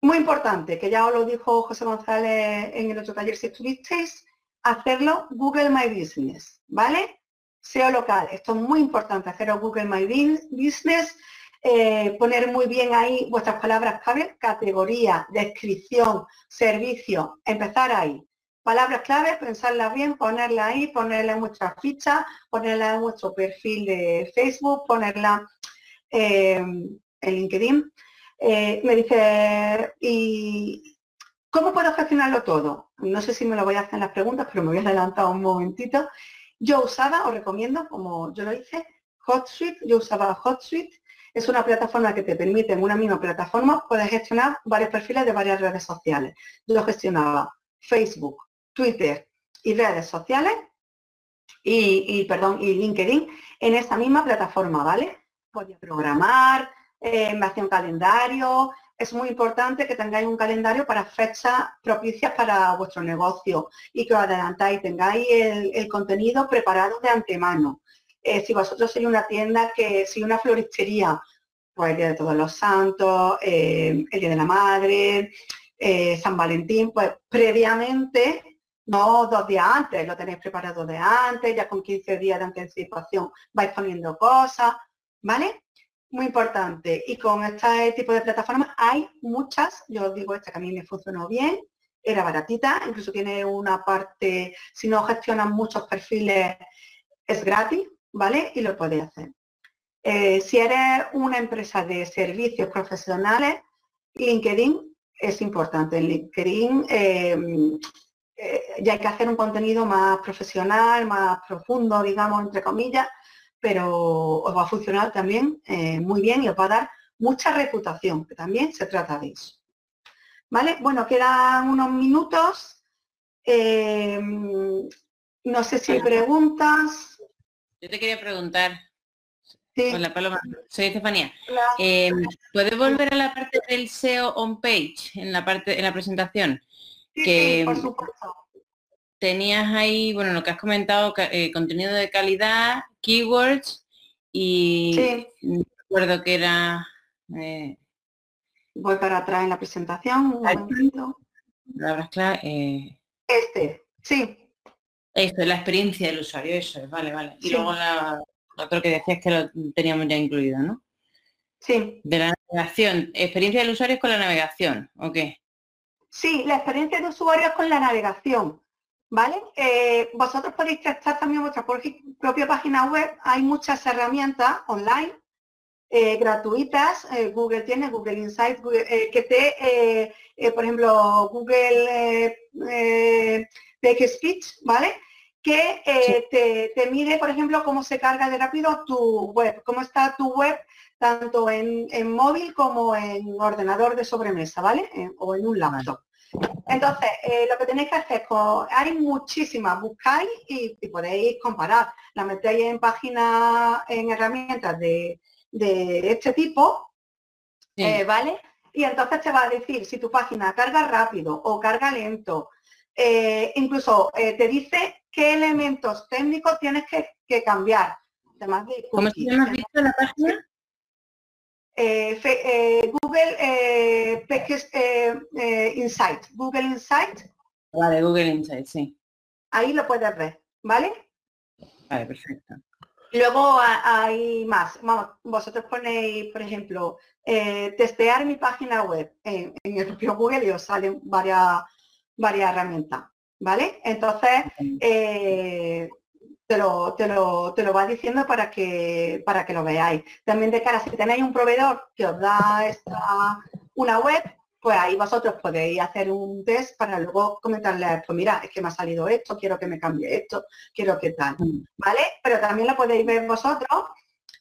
Muy importante, que ya os lo dijo José González en el otro taller si estuvisteis, hacerlo Google My Business, ¿vale? SEO local. Esto es muy importante, hacer Google My Business, eh, poner muy bien ahí vuestras palabras clave, categoría, descripción, servicio, empezar ahí. Palabras clave, pensarlas bien, ponerlas ahí, ponerla en vuestra ficha, ponerla en vuestro perfil de Facebook, ponerla eh, en LinkedIn. Eh, me dice, ¿y cómo puedo gestionarlo todo? No sé si me lo voy a hacer en las preguntas, pero me voy a adelantar un momentito. Yo usaba, os recomiendo, como yo lo hice, HotSuite, yo usaba HotSuite, es una plataforma que te permite en una misma plataforma puedes gestionar varios perfiles de varias redes sociales. Yo gestionaba Facebook, Twitter y redes sociales y, perdón, y LinkedIn en esa misma plataforma, ¿vale? Podía programar, eh, me hacía un calendario, es muy importante que tengáis un calendario para fechas propicias para vuestro negocio y que os adelantáis, tengáis el, contenido preparado de antemano. Eh, si vosotros sois una tienda que, si una floristería, pues el Día de Todos los Santos, eh, el Día de la Madre, eh, San Valentín, pues previamente, no dos días antes, lo tenéis preparado de antes, ya con 15 días de anticipación vais poniendo cosas, ¿vale? Muy importante. Y con este tipo de plataformas hay muchas, yo os digo esta que a mí me funcionó bien, era baratita, incluso tiene una parte, si no gestionan muchos perfiles, es gratis, ¿vale? Y lo podéis hacer. Eh, si eres una empresa de servicios profesionales, LinkedIn es importante. En LinkedIn em, eh, ya hay que hacer un contenido más profesional, más profundo, digamos, entre comillas, pero os va a funcionar también eh, muy bien y os va a dar mucha reputación, que también se trata de eso. ¿Vale? Bueno, quedan unos minutos. Eh, no sé si hay preguntas. Yo te quería preguntar. Sí. Hola Paloma, soy Estefanía. Eh, ¿Puedes volver a la parte del SEO on page en la parte en la presentación? Sí, que, por supuesto tenías ahí, bueno, lo que has comentado, eh, contenido de calidad, keywords y no recuerdo que era... Eh, Voy para atrás en la presentación, un momento. Palabras. Eh, este, sí. Esto, la experiencia del usuario, eso es, vale, vale. Y luego la, otro que decías que lo teníamos ya incluido, ¿no? Sí. De la navegación. ¿Experiencia del usuario es con la navegación o qué? Sí, la experiencia de usuario es con la navegación. ¿Vale? Eh, vosotros podéis testar también vuestra propia página web. Hay muchas herramientas online eh, gratuitas. Eh, Google tiene, Google Insights, que te, por ejemplo, Google Text Speech, ¿vale? que te, te, mide, por ejemplo, cómo se carga de rápido tu web, cómo está tu web tanto en, móvil como en ordenador de sobremesa, ¿vale? o en un laptop. Entonces, eh, lo que tenéis que hacer, hay muchísimas, buscáis y, podéis comparar. La metéis en páginas, en herramientas de, este tipo, eh, ¿vale? Y entonces te va a decir si tu página carga rápido o carga lento. Eh, incluso te dice qué elementos técnicos tienes que, cambiar. Además ¿Cómo se llama la página? Eh, eh, Google eh, Insight, Google Insight. Vale, Google Insight, sí. Ahí lo puedes ver, ¿vale? Vale, perfecto. Luego hay más. vosotros ponéis, por ejemplo, testear mi página web en, el propio Google y os salen varias, varias herramientas, ¿vale? Entonces, te lo, te lo, te lo va diciendo para que, para que lo veáis. También de cara, si tenéis un proveedor que os da esta, una web, pues ahí vosotros podéis hacer un test para luego comentarle, pues mira, es que me ha salido esto, quiero que me cambie esto, quiero que tal, mm. ¿vale? Pero también lo podéis ver vosotros,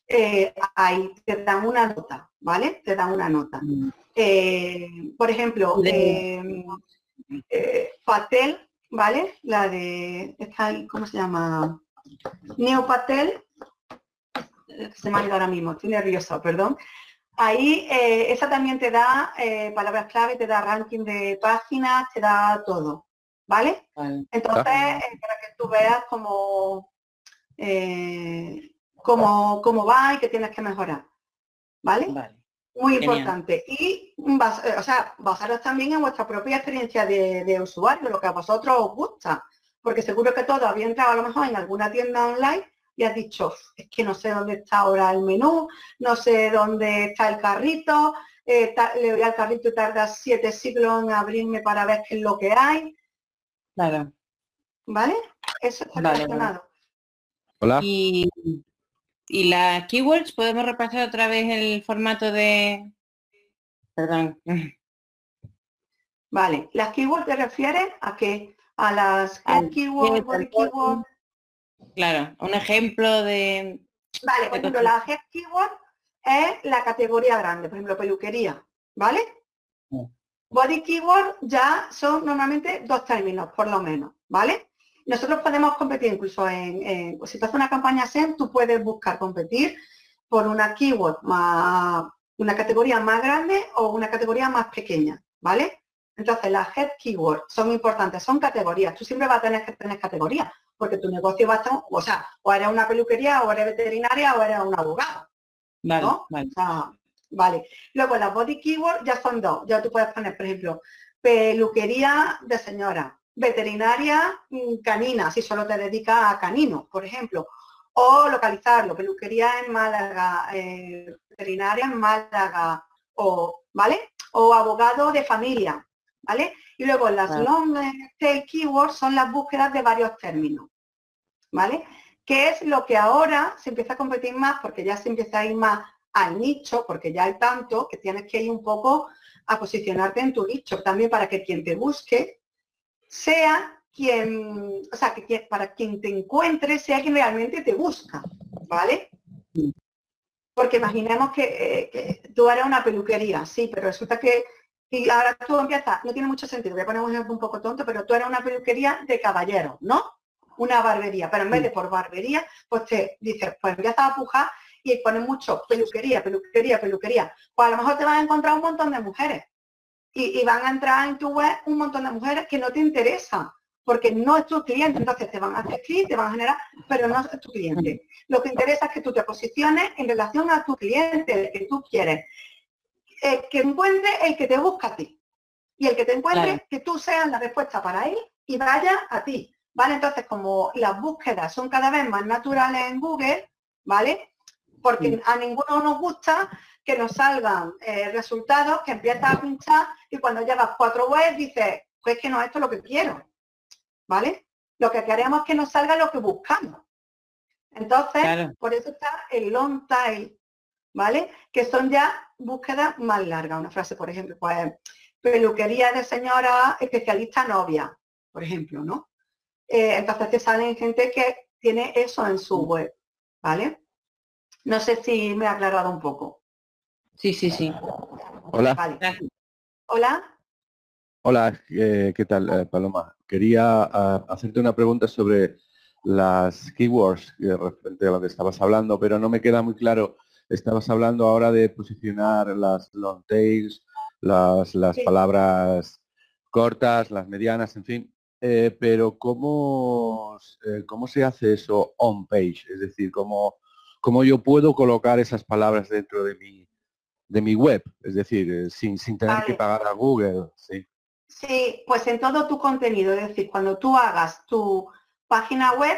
eh, ahí te dan una nota, ¿vale? Te dan una nota. Mm. Eh, por ejemplo, eh, Patel, ¿vale? La de, ¿cómo se llama? Neopatel, se me ha ido ahora mismo, estoy nerviosa, perdón. Ahí, eh, esa también te da eh, palabras clave, te da ranking de páginas, te da todo, ¿vale? Entonces, eh, para que tú veas cómo, cómo, cómo, va y que tienes que mejorar, ¿vale? Muy importante. Y, o sea, basaros también en vuestra propia experiencia de, de usuario, lo que a vosotros os gusta porque seguro que todo había entrado a lo mejor en alguna tienda online y has dicho, es que no sé dónde está ahora el menú, no sé dónde está el carrito, eh, le voy al carrito y tarda siete siglos en abrirme para ver qué es lo que hay. Claro. ¿Vale? Eso está relacionado. Hola. Y, y las keywords, ¿podemos repasar otra vez el formato de... Perdón. Vale, las keywords te refieren a que a las head keyword, keyword. Claro, un ejemplo de... Vale, por ejemplo, la head keyword es la categoría grande, por ejemplo, peluquería, ¿vale? Body keyword ya son normalmente dos términos, por lo menos, ¿vale? Nosotros podemos competir incluso en, si tú haces una campaña SEM, tú puedes buscar competir por una keyword más, una categoría más grande o una categoría más pequeña, ¿vale? Entonces, las head keywords son importantes, son categorías. Tú siempre vas a tener que tener categorías, porque tu negocio va a estar, o sea, o eres una peluquería, o eres veterinaria, o eres un abogado. Vale, vale. vale. Luego las body keywords ya son dos. Ya tú puedes poner, por ejemplo, peluquería de señora, veterinaria mm, canina, si solo te dedicas a caninos, por ejemplo. O localizarlo, peluquería en Málaga, eh, veterinaria en Málaga, o, ¿vale? O abogado de familia, ¿vale? Y luego las long tail keywords son las búsquedas de varios términos, ¿vale? Que es lo que ahora se empieza a competir más porque ya se empieza a ir más al nicho, porque ya hay tanto que tienes que ir un poco a posicionarte en tu nicho también para que quien te busque sea quien, o sea, que para quien te encuentre sea quien realmente te busca, ¿vale? Porque imaginemos que, eh, que tú eres una peluquería, sí, pero resulta que y ahora tú empiezas, no tiene mucho sentido, voy a poner un ejemplo un poco tonto, pero tú eres una peluquería de caballeros, ¿no? Una barbería, pero en vez de por barbería, pues te dices, pues empiezas a pujar y pones mucho peluquería, peluquería, peluquería. Pues a lo mejor te van a encontrar un montón de mujeres y, van a entrar en tu web un montón de mujeres que no te interesan, porque no es tu cliente, entonces te van a hacer clic, te van a generar, pero no es tu cliente. Lo que interesa es que tú te posiciones en relación a tu cliente, el que tú quieres que encuentre el que te busca a ti. Y el que te encuentre, que tú seas la respuesta para él y vaya a ti. ¿Vale? Entonces, como las búsquedas son cada vez más naturales en Google, ¿vale? Porque a ninguno nos gusta que nos salgan eh, resultados que empiezas a pinchar y cuando llevas cuatro webs dices, pues que no, esto es lo que quiero. ¿Vale? Lo que queremos es que nos salga lo que buscamos. Entonces, por eso está el long tail, ¿vale? Que son ya búsqueda más larga. Una frase, por ejemplo, pues peluquería de señora especialista novia, por ejemplo, ¿no? eh, entonces te salen gente que tiene eso en su mm. web, ¿vale? No sé si me ha aclarado un poco. Sí, sí, sí. Hola. Hola. Hola, eh, ¿qué tal, eh, Paloma? Quería ah, hacerte una pregunta sobre las keywords referente a lo que estabas hablando, pero no me queda muy claro. Estabas hablando ahora de posicionar las long tails, las, las palabras cortas, las medianas, en fin. Eh, pero ¿cómo, ¿cómo se hace eso on page? Es decir, ¿cómo, ¿cómo yo puedo colocar esas palabras dentro de mi, de mi web? Es decir, sin, sin tener que pagar a Google. ¿sí? Sí, pues en todo tu contenido, es decir, cuando tú hagas tu página web,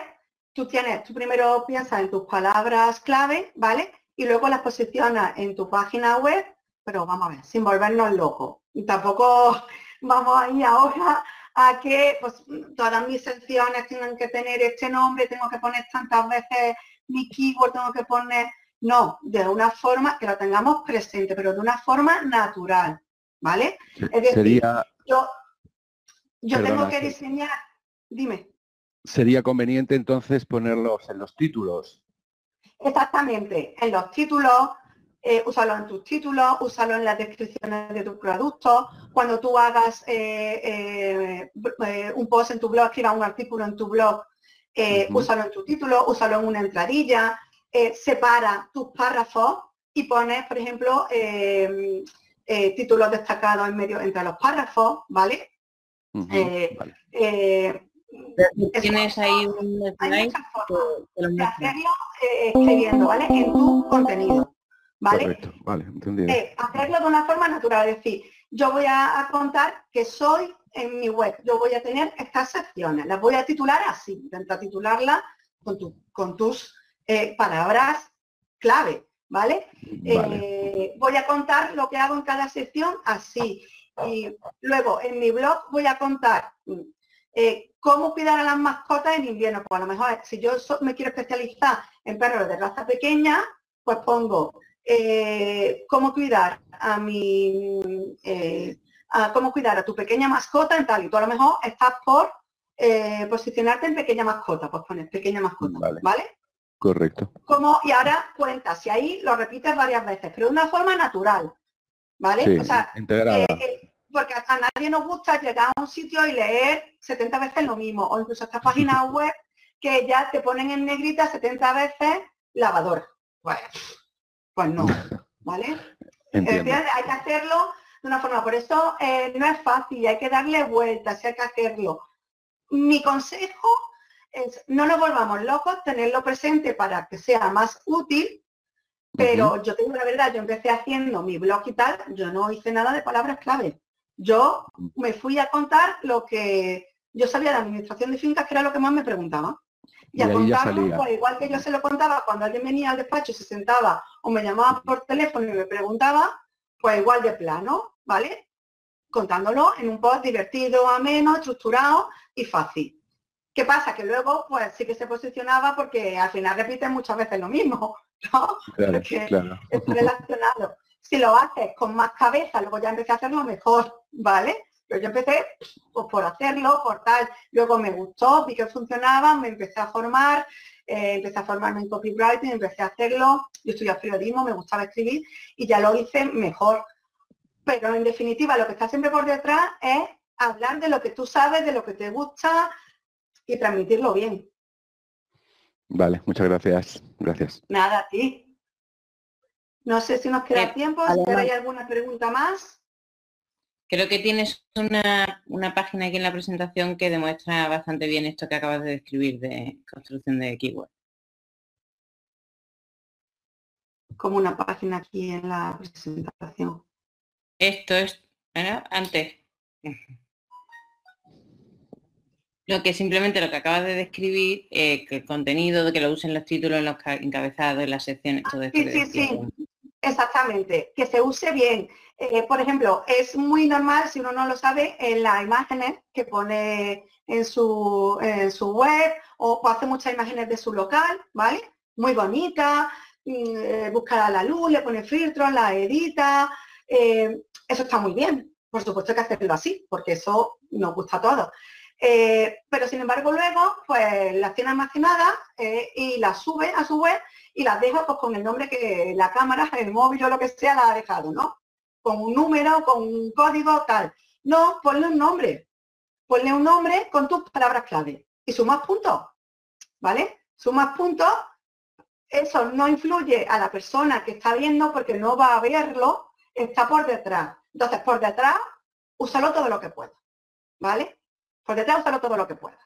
tú tienes, tú primero piensas en tus palabras clave, ¿vale? Y luego las posicionas en tu página web, pero vamos a ver, sin volvernos locos. Y tampoco vamos a ir ahora a que pues, todas mis secciones tengan que tener este nombre, tengo que poner tantas veces mi keyword, tengo que poner... No, de una forma que lo tengamos presente, pero de una forma natural, ¿vale? Es decir, Sería yo, yo tengo que diseñar, dime. Sería conveniente entonces ponerlos en los títulos. Exactamente, en los títulos, eh, úsalo en tus títulos, úsalo en las descripciones de tus productos. Cuando tú hagas eh, eh, eh, un post en tu blog, escriba un artículo en tu blog, úsalo en tu título, úsalo en una entradilla, separa tus párrafos y pones, por ejemplo, títulos destacados en medio entre los párrafos, ¿vale? Tienes ahí un slide de hacerlo escribiendo, ¿vale? En tu contenido, ¿vale? Correcto, vale, entendido. hacerlo de una forma natural, es decir, yo voy a, contar que soy en mi web, yo voy a tener estas secciones, las voy a titular así, intenta titularlas con, con tus palabras clave, ¿vale? Eh, voy a contar lo que hago en cada sección así. Y luego en mi blog voy a contar eh, cómo cuidar a las mascotas en invierno. Pues a lo mejor si yo me quiero especializar en perros de raza pequeña, pues pongo eh, cómo cuidar a mi a cómo cuidar a tu pequeña mascota en tal y tú a lo mejor estás por posicionarte en pequeña mascota, pues pones pequeña mascota, ¿vale? Correcto. Como, y ahora cuentas, y ahí lo repites varias veces, pero de una forma natural. ¿Vale? o sea, integrada. Eh, eh, porque a nadie nos gusta llegar a un sitio y leer 70 veces lo mismo, o incluso estas páginas web que ya te ponen en negrita 70 veces lavadora. Pues, pues no, ¿vale? hay que hacerlo de una forma, por eso eh, no es fácil, hay que darle vueltas, hay que hacerlo. Mi consejo no nos volvamos locos, tenerlo presente para que sea más útil, pero yo tengo la verdad, yo empecé haciendo mi blog y tal, yo no hice nada de palabras clave. Yo me fui a contar lo que yo sabía de administración de fincas, que era lo que más me preguntaba. Y, a contarlo, pues, igual que yo se lo contaba cuando alguien venía al despacho, se sentaba o me llamaba por teléfono y me preguntaba, pues igual de plano, ¿vale? Contándolo en un post divertido, ameno, estructurado y fácil. ¿Qué pasa? Que luego, pues sí que se posicionaba porque al final repiten muchas veces lo mismo, ¿no? Claro, claro. es relacionado. Si lo haces con más cabeza, luego ya empecé a hacerlo mejor, ¿vale? Pero yo empecé pues, por hacerlo, por tal. Luego me gustó, vi que funcionaba, me empecé a formar, eh, empecé a formarme en copywriting, empecé a hacerlo. Yo estudié periodismo, me gustaba escribir y ya lo hice mejor. Pero en definitiva, lo que está siempre por detrás es hablar de lo que tú sabes, de lo que te gusta, y transmitirlo bien. Vale, muchas gracias. Gracias. Nada, a ti. No sé si nos queda eh, tiempo, si hay alguna pregunta más. Creo que tienes una, una, página aquí en la presentación que demuestra bastante bien esto que acabas de describir de construcción de keyword. Como una página aquí en la presentación. Esto es, antes. Lo que simplemente lo que acabas de describir, eh, que el contenido, que lo usen los títulos, los encabezados, en las secciones, todo esto. Sí, sí, sí, exactamente, que se use bien. Eh, por ejemplo, es muy normal, si uno no lo sabe, en las imágenes que pone en su, web o, hace muchas imágenes de su local, ¿vale? Muy bonita, mm, eh, busca la luz, le pone filtros, la edita, eso está muy bien. Por supuesto que hacerlo así, porque eso nos gusta a todos Eh, pero sin embargo luego, pues las tiene almacenadas eh, y las sube a su web y las deja pues, con el nombre que la cámara, el móvil o lo que sea la ha dejado, ¿no? Con un número, con un código, tal. No, ponle un nombre. Ponle un nombre con tus palabras clave y sumas puntos, ¿vale? Sumas puntos, eso no influye a la persona que está viendo porque no va a verlo, está por detrás. Entonces, por detrás, úsalo todo lo que pueda, ¿vale? Por detrás, úsalo todo lo que pueda.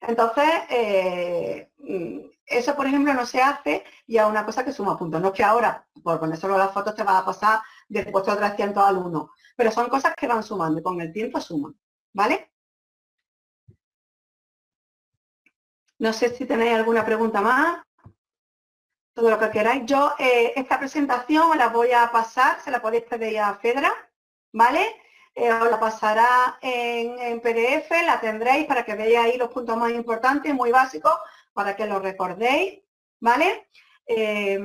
Entonces, eh, mm, eso, por ejemplo, no se hace y es una cosa que suma puntos. No es que ahora, por poner solo las fotos, te va a pasar de puesto a 300 al 1. Pero son cosas que van sumando y con el tiempo suman. ¿Vale? No sé si tenéis alguna pregunta más. Todo lo que queráis. Yo eh, esta presentación la voy a pasar, se la podéis pedir a Fedra, ¿vale? Eh, os la pasará en, PDF, la tendréis para que veáis ahí los puntos más importantes, muy básicos, para que lo recordéis, ¿vale? Eh,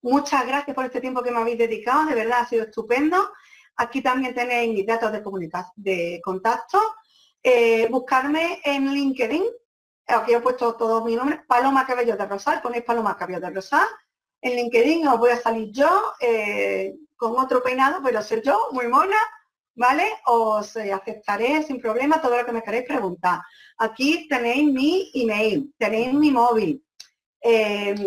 muchas gracias por este tiempo que me habéis dedicado, de verdad ha sido estupendo. Aquí también tenéis mis datos de, de contacto. Eh, buscarme en LinkedIn, aquí he puesto todo mi nombre, Paloma Cabello de Rosal, ponéis Paloma Cabello de Rosal. En LinkedIn os voy a salir yo con otro peinado, pero ser yo, muy mona, ¿vale? Os eh, aceptaré sin problema todo lo que me queréis preguntar. Aquí tenéis mi email, tenéis mi móvil, em,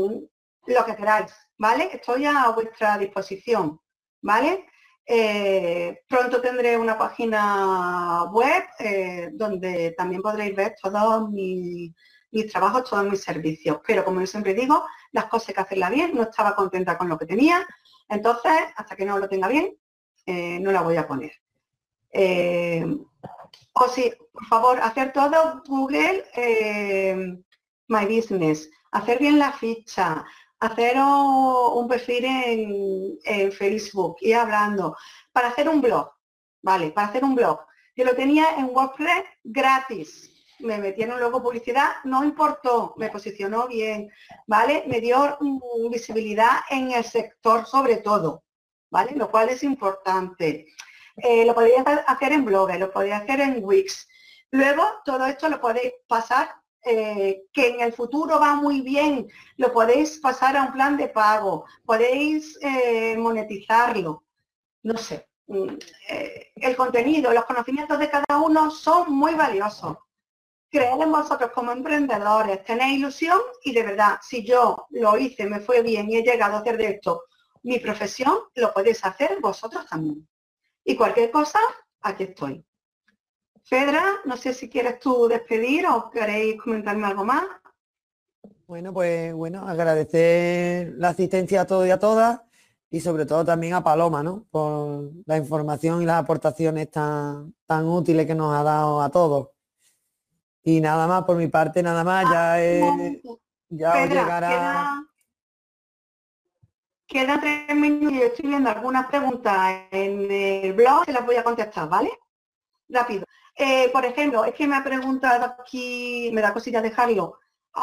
lo que queráis, ¿vale? Estoy a vuestra disposición, ¿vale? Eh, pronto tendré una página web eh, donde también podréis ver todos mis, mis, trabajos, todos mis servicios. Pero como yo siempre digo, las cosas hay que hacerlas bien, no estaba contenta con lo que tenía, entonces hasta que no lo tenga bien, no la voy a poner. Eh, o sí, por favor, hacer todo Google eh, My Business, hacer bien la ficha, hacer un perfil en, Facebook, y hablando, para hacer un blog, ¿vale? Para hacer un blog. Yo lo tenía en WordPress gratis. Me metieron luego publicidad, no importó, me posicionó bien, ¿vale? Me dio visibilidad en el sector sobre todo, ¿vale? Lo cual es importante. Eh, lo podéis hacer en Blogger, lo podéis hacer en Wix. Luego, todo esto lo podéis pasar, eh, que en el futuro va muy bien, lo podéis pasar a un plan de pago, podéis eh, monetizarlo, no sé. Mm, el contenido, los conocimientos de cada uno son muy valiosos. Creed en vosotros como emprendedores, tenéis ilusión y de verdad, si yo lo hice, me fue bien y he llegado a hacer de esto mi profesión, lo podéis hacer vosotros también. Y cualquier cosa, aquí estoy. Fedra, no sé si quieres tú despedir o queréis comentarme algo más. Bueno, pues bueno, agradecer la asistencia a todos y a todas y sobre todo también a Paloma, ¿no? Por la información y las aportaciones tan, tan útiles que nos ha dado a todos. Y nada más, por mi parte, nada más, ya, ah, ya os llegará... Quedan tres minutos y estoy viendo algunas preguntas en el blog, se las voy a contestar, ¿vale? Rápido. Eh, por ejemplo, es que me ha preguntado aquí, me da cosilla dejarlo.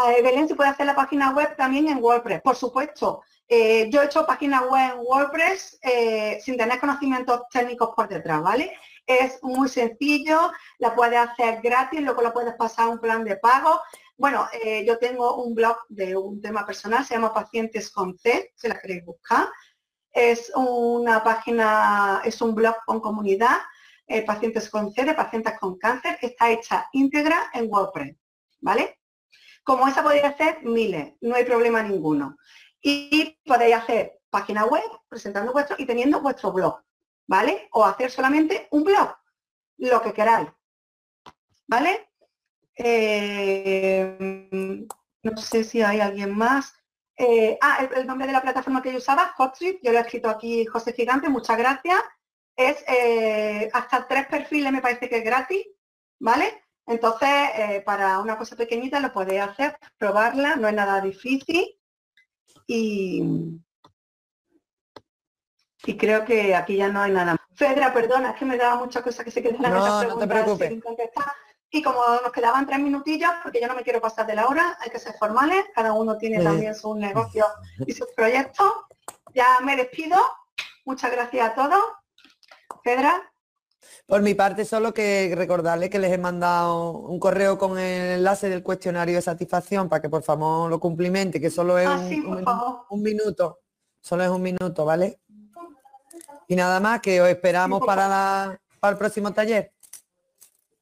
Eh, Belén, ¿se puede hacer la página web también en WordPress? Por supuesto. Eh, yo he hecho página web en WordPress sin tener conocimientos técnicos por detrás, ¿vale? Es muy sencillo, la puedes hacer gratis, luego la puedes pasar a un plan de pago. Bueno, eh, yo tengo un blog de un tema personal, se llama Pacientes con C, si la queréis buscar. Es una página, es un blog con comunidad, eh, Pacientes con C, de pacientes con cáncer, que está hecha íntegra en WordPress, ¿vale? Como esa podéis hacer miles, no hay problema ninguno. Y podéis hacer página web presentando vuestro y teniendo vuestro blog, ¿vale? O hacer solamente un blog, lo que queráis, ¿vale? Eh, no sé si hay alguien más. Eh, ah, el, nombre de la plataforma que yo usaba, HotSuite, yo lo he escrito aquí José Gigante, muchas gracias. Es eh, hasta tres perfiles me parece que es gratis, ¿vale? Entonces, para una cosa pequeñita lo podéis hacer, probarla, no es nada difícil. Y, y creo que aquí ya no hay nada. Fedra, perdona, es que me daba muchas cosas que se quedan no, No te preocupes. Y como nos quedaban tres minutillos, porque yo no me quiero pasar de la hora, hay que ser formales, cada uno tiene también sus negocios y sus proyectos. Ya me despido. Muchas gracias a todos. Pedra. Por mi parte, solo que recordarles que les he mandado un correo con el enlace del cuestionario de satisfacción para que por favor lo cumplimente, que solo es Ah, un, sí, por un- favor. un minuto. Solo es un minuto, ¿vale? Y nada más, que os esperamos por para, la- para el próximo taller.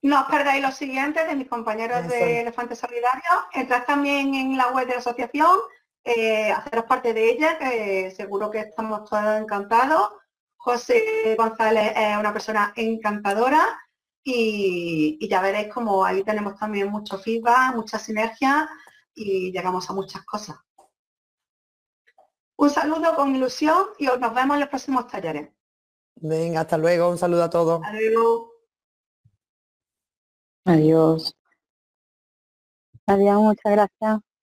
No os perdáis los siguientes de mis compañeros Eso. de Elefantes Solidarios. Entrad también en la web de la asociación, eh, haceros parte de ella, que seguro que estamos todos encantados. José González es una persona encantadora y, y ya veréis como ahí tenemos también mucho feedback, mucha sinergia y llegamos a muchas cosas. Un saludo con ilusión y nos vemos en los próximos talleres. Venga, hasta luego. Un saludo a todos. Adiós. Adiós. Adiós, muchas gracias.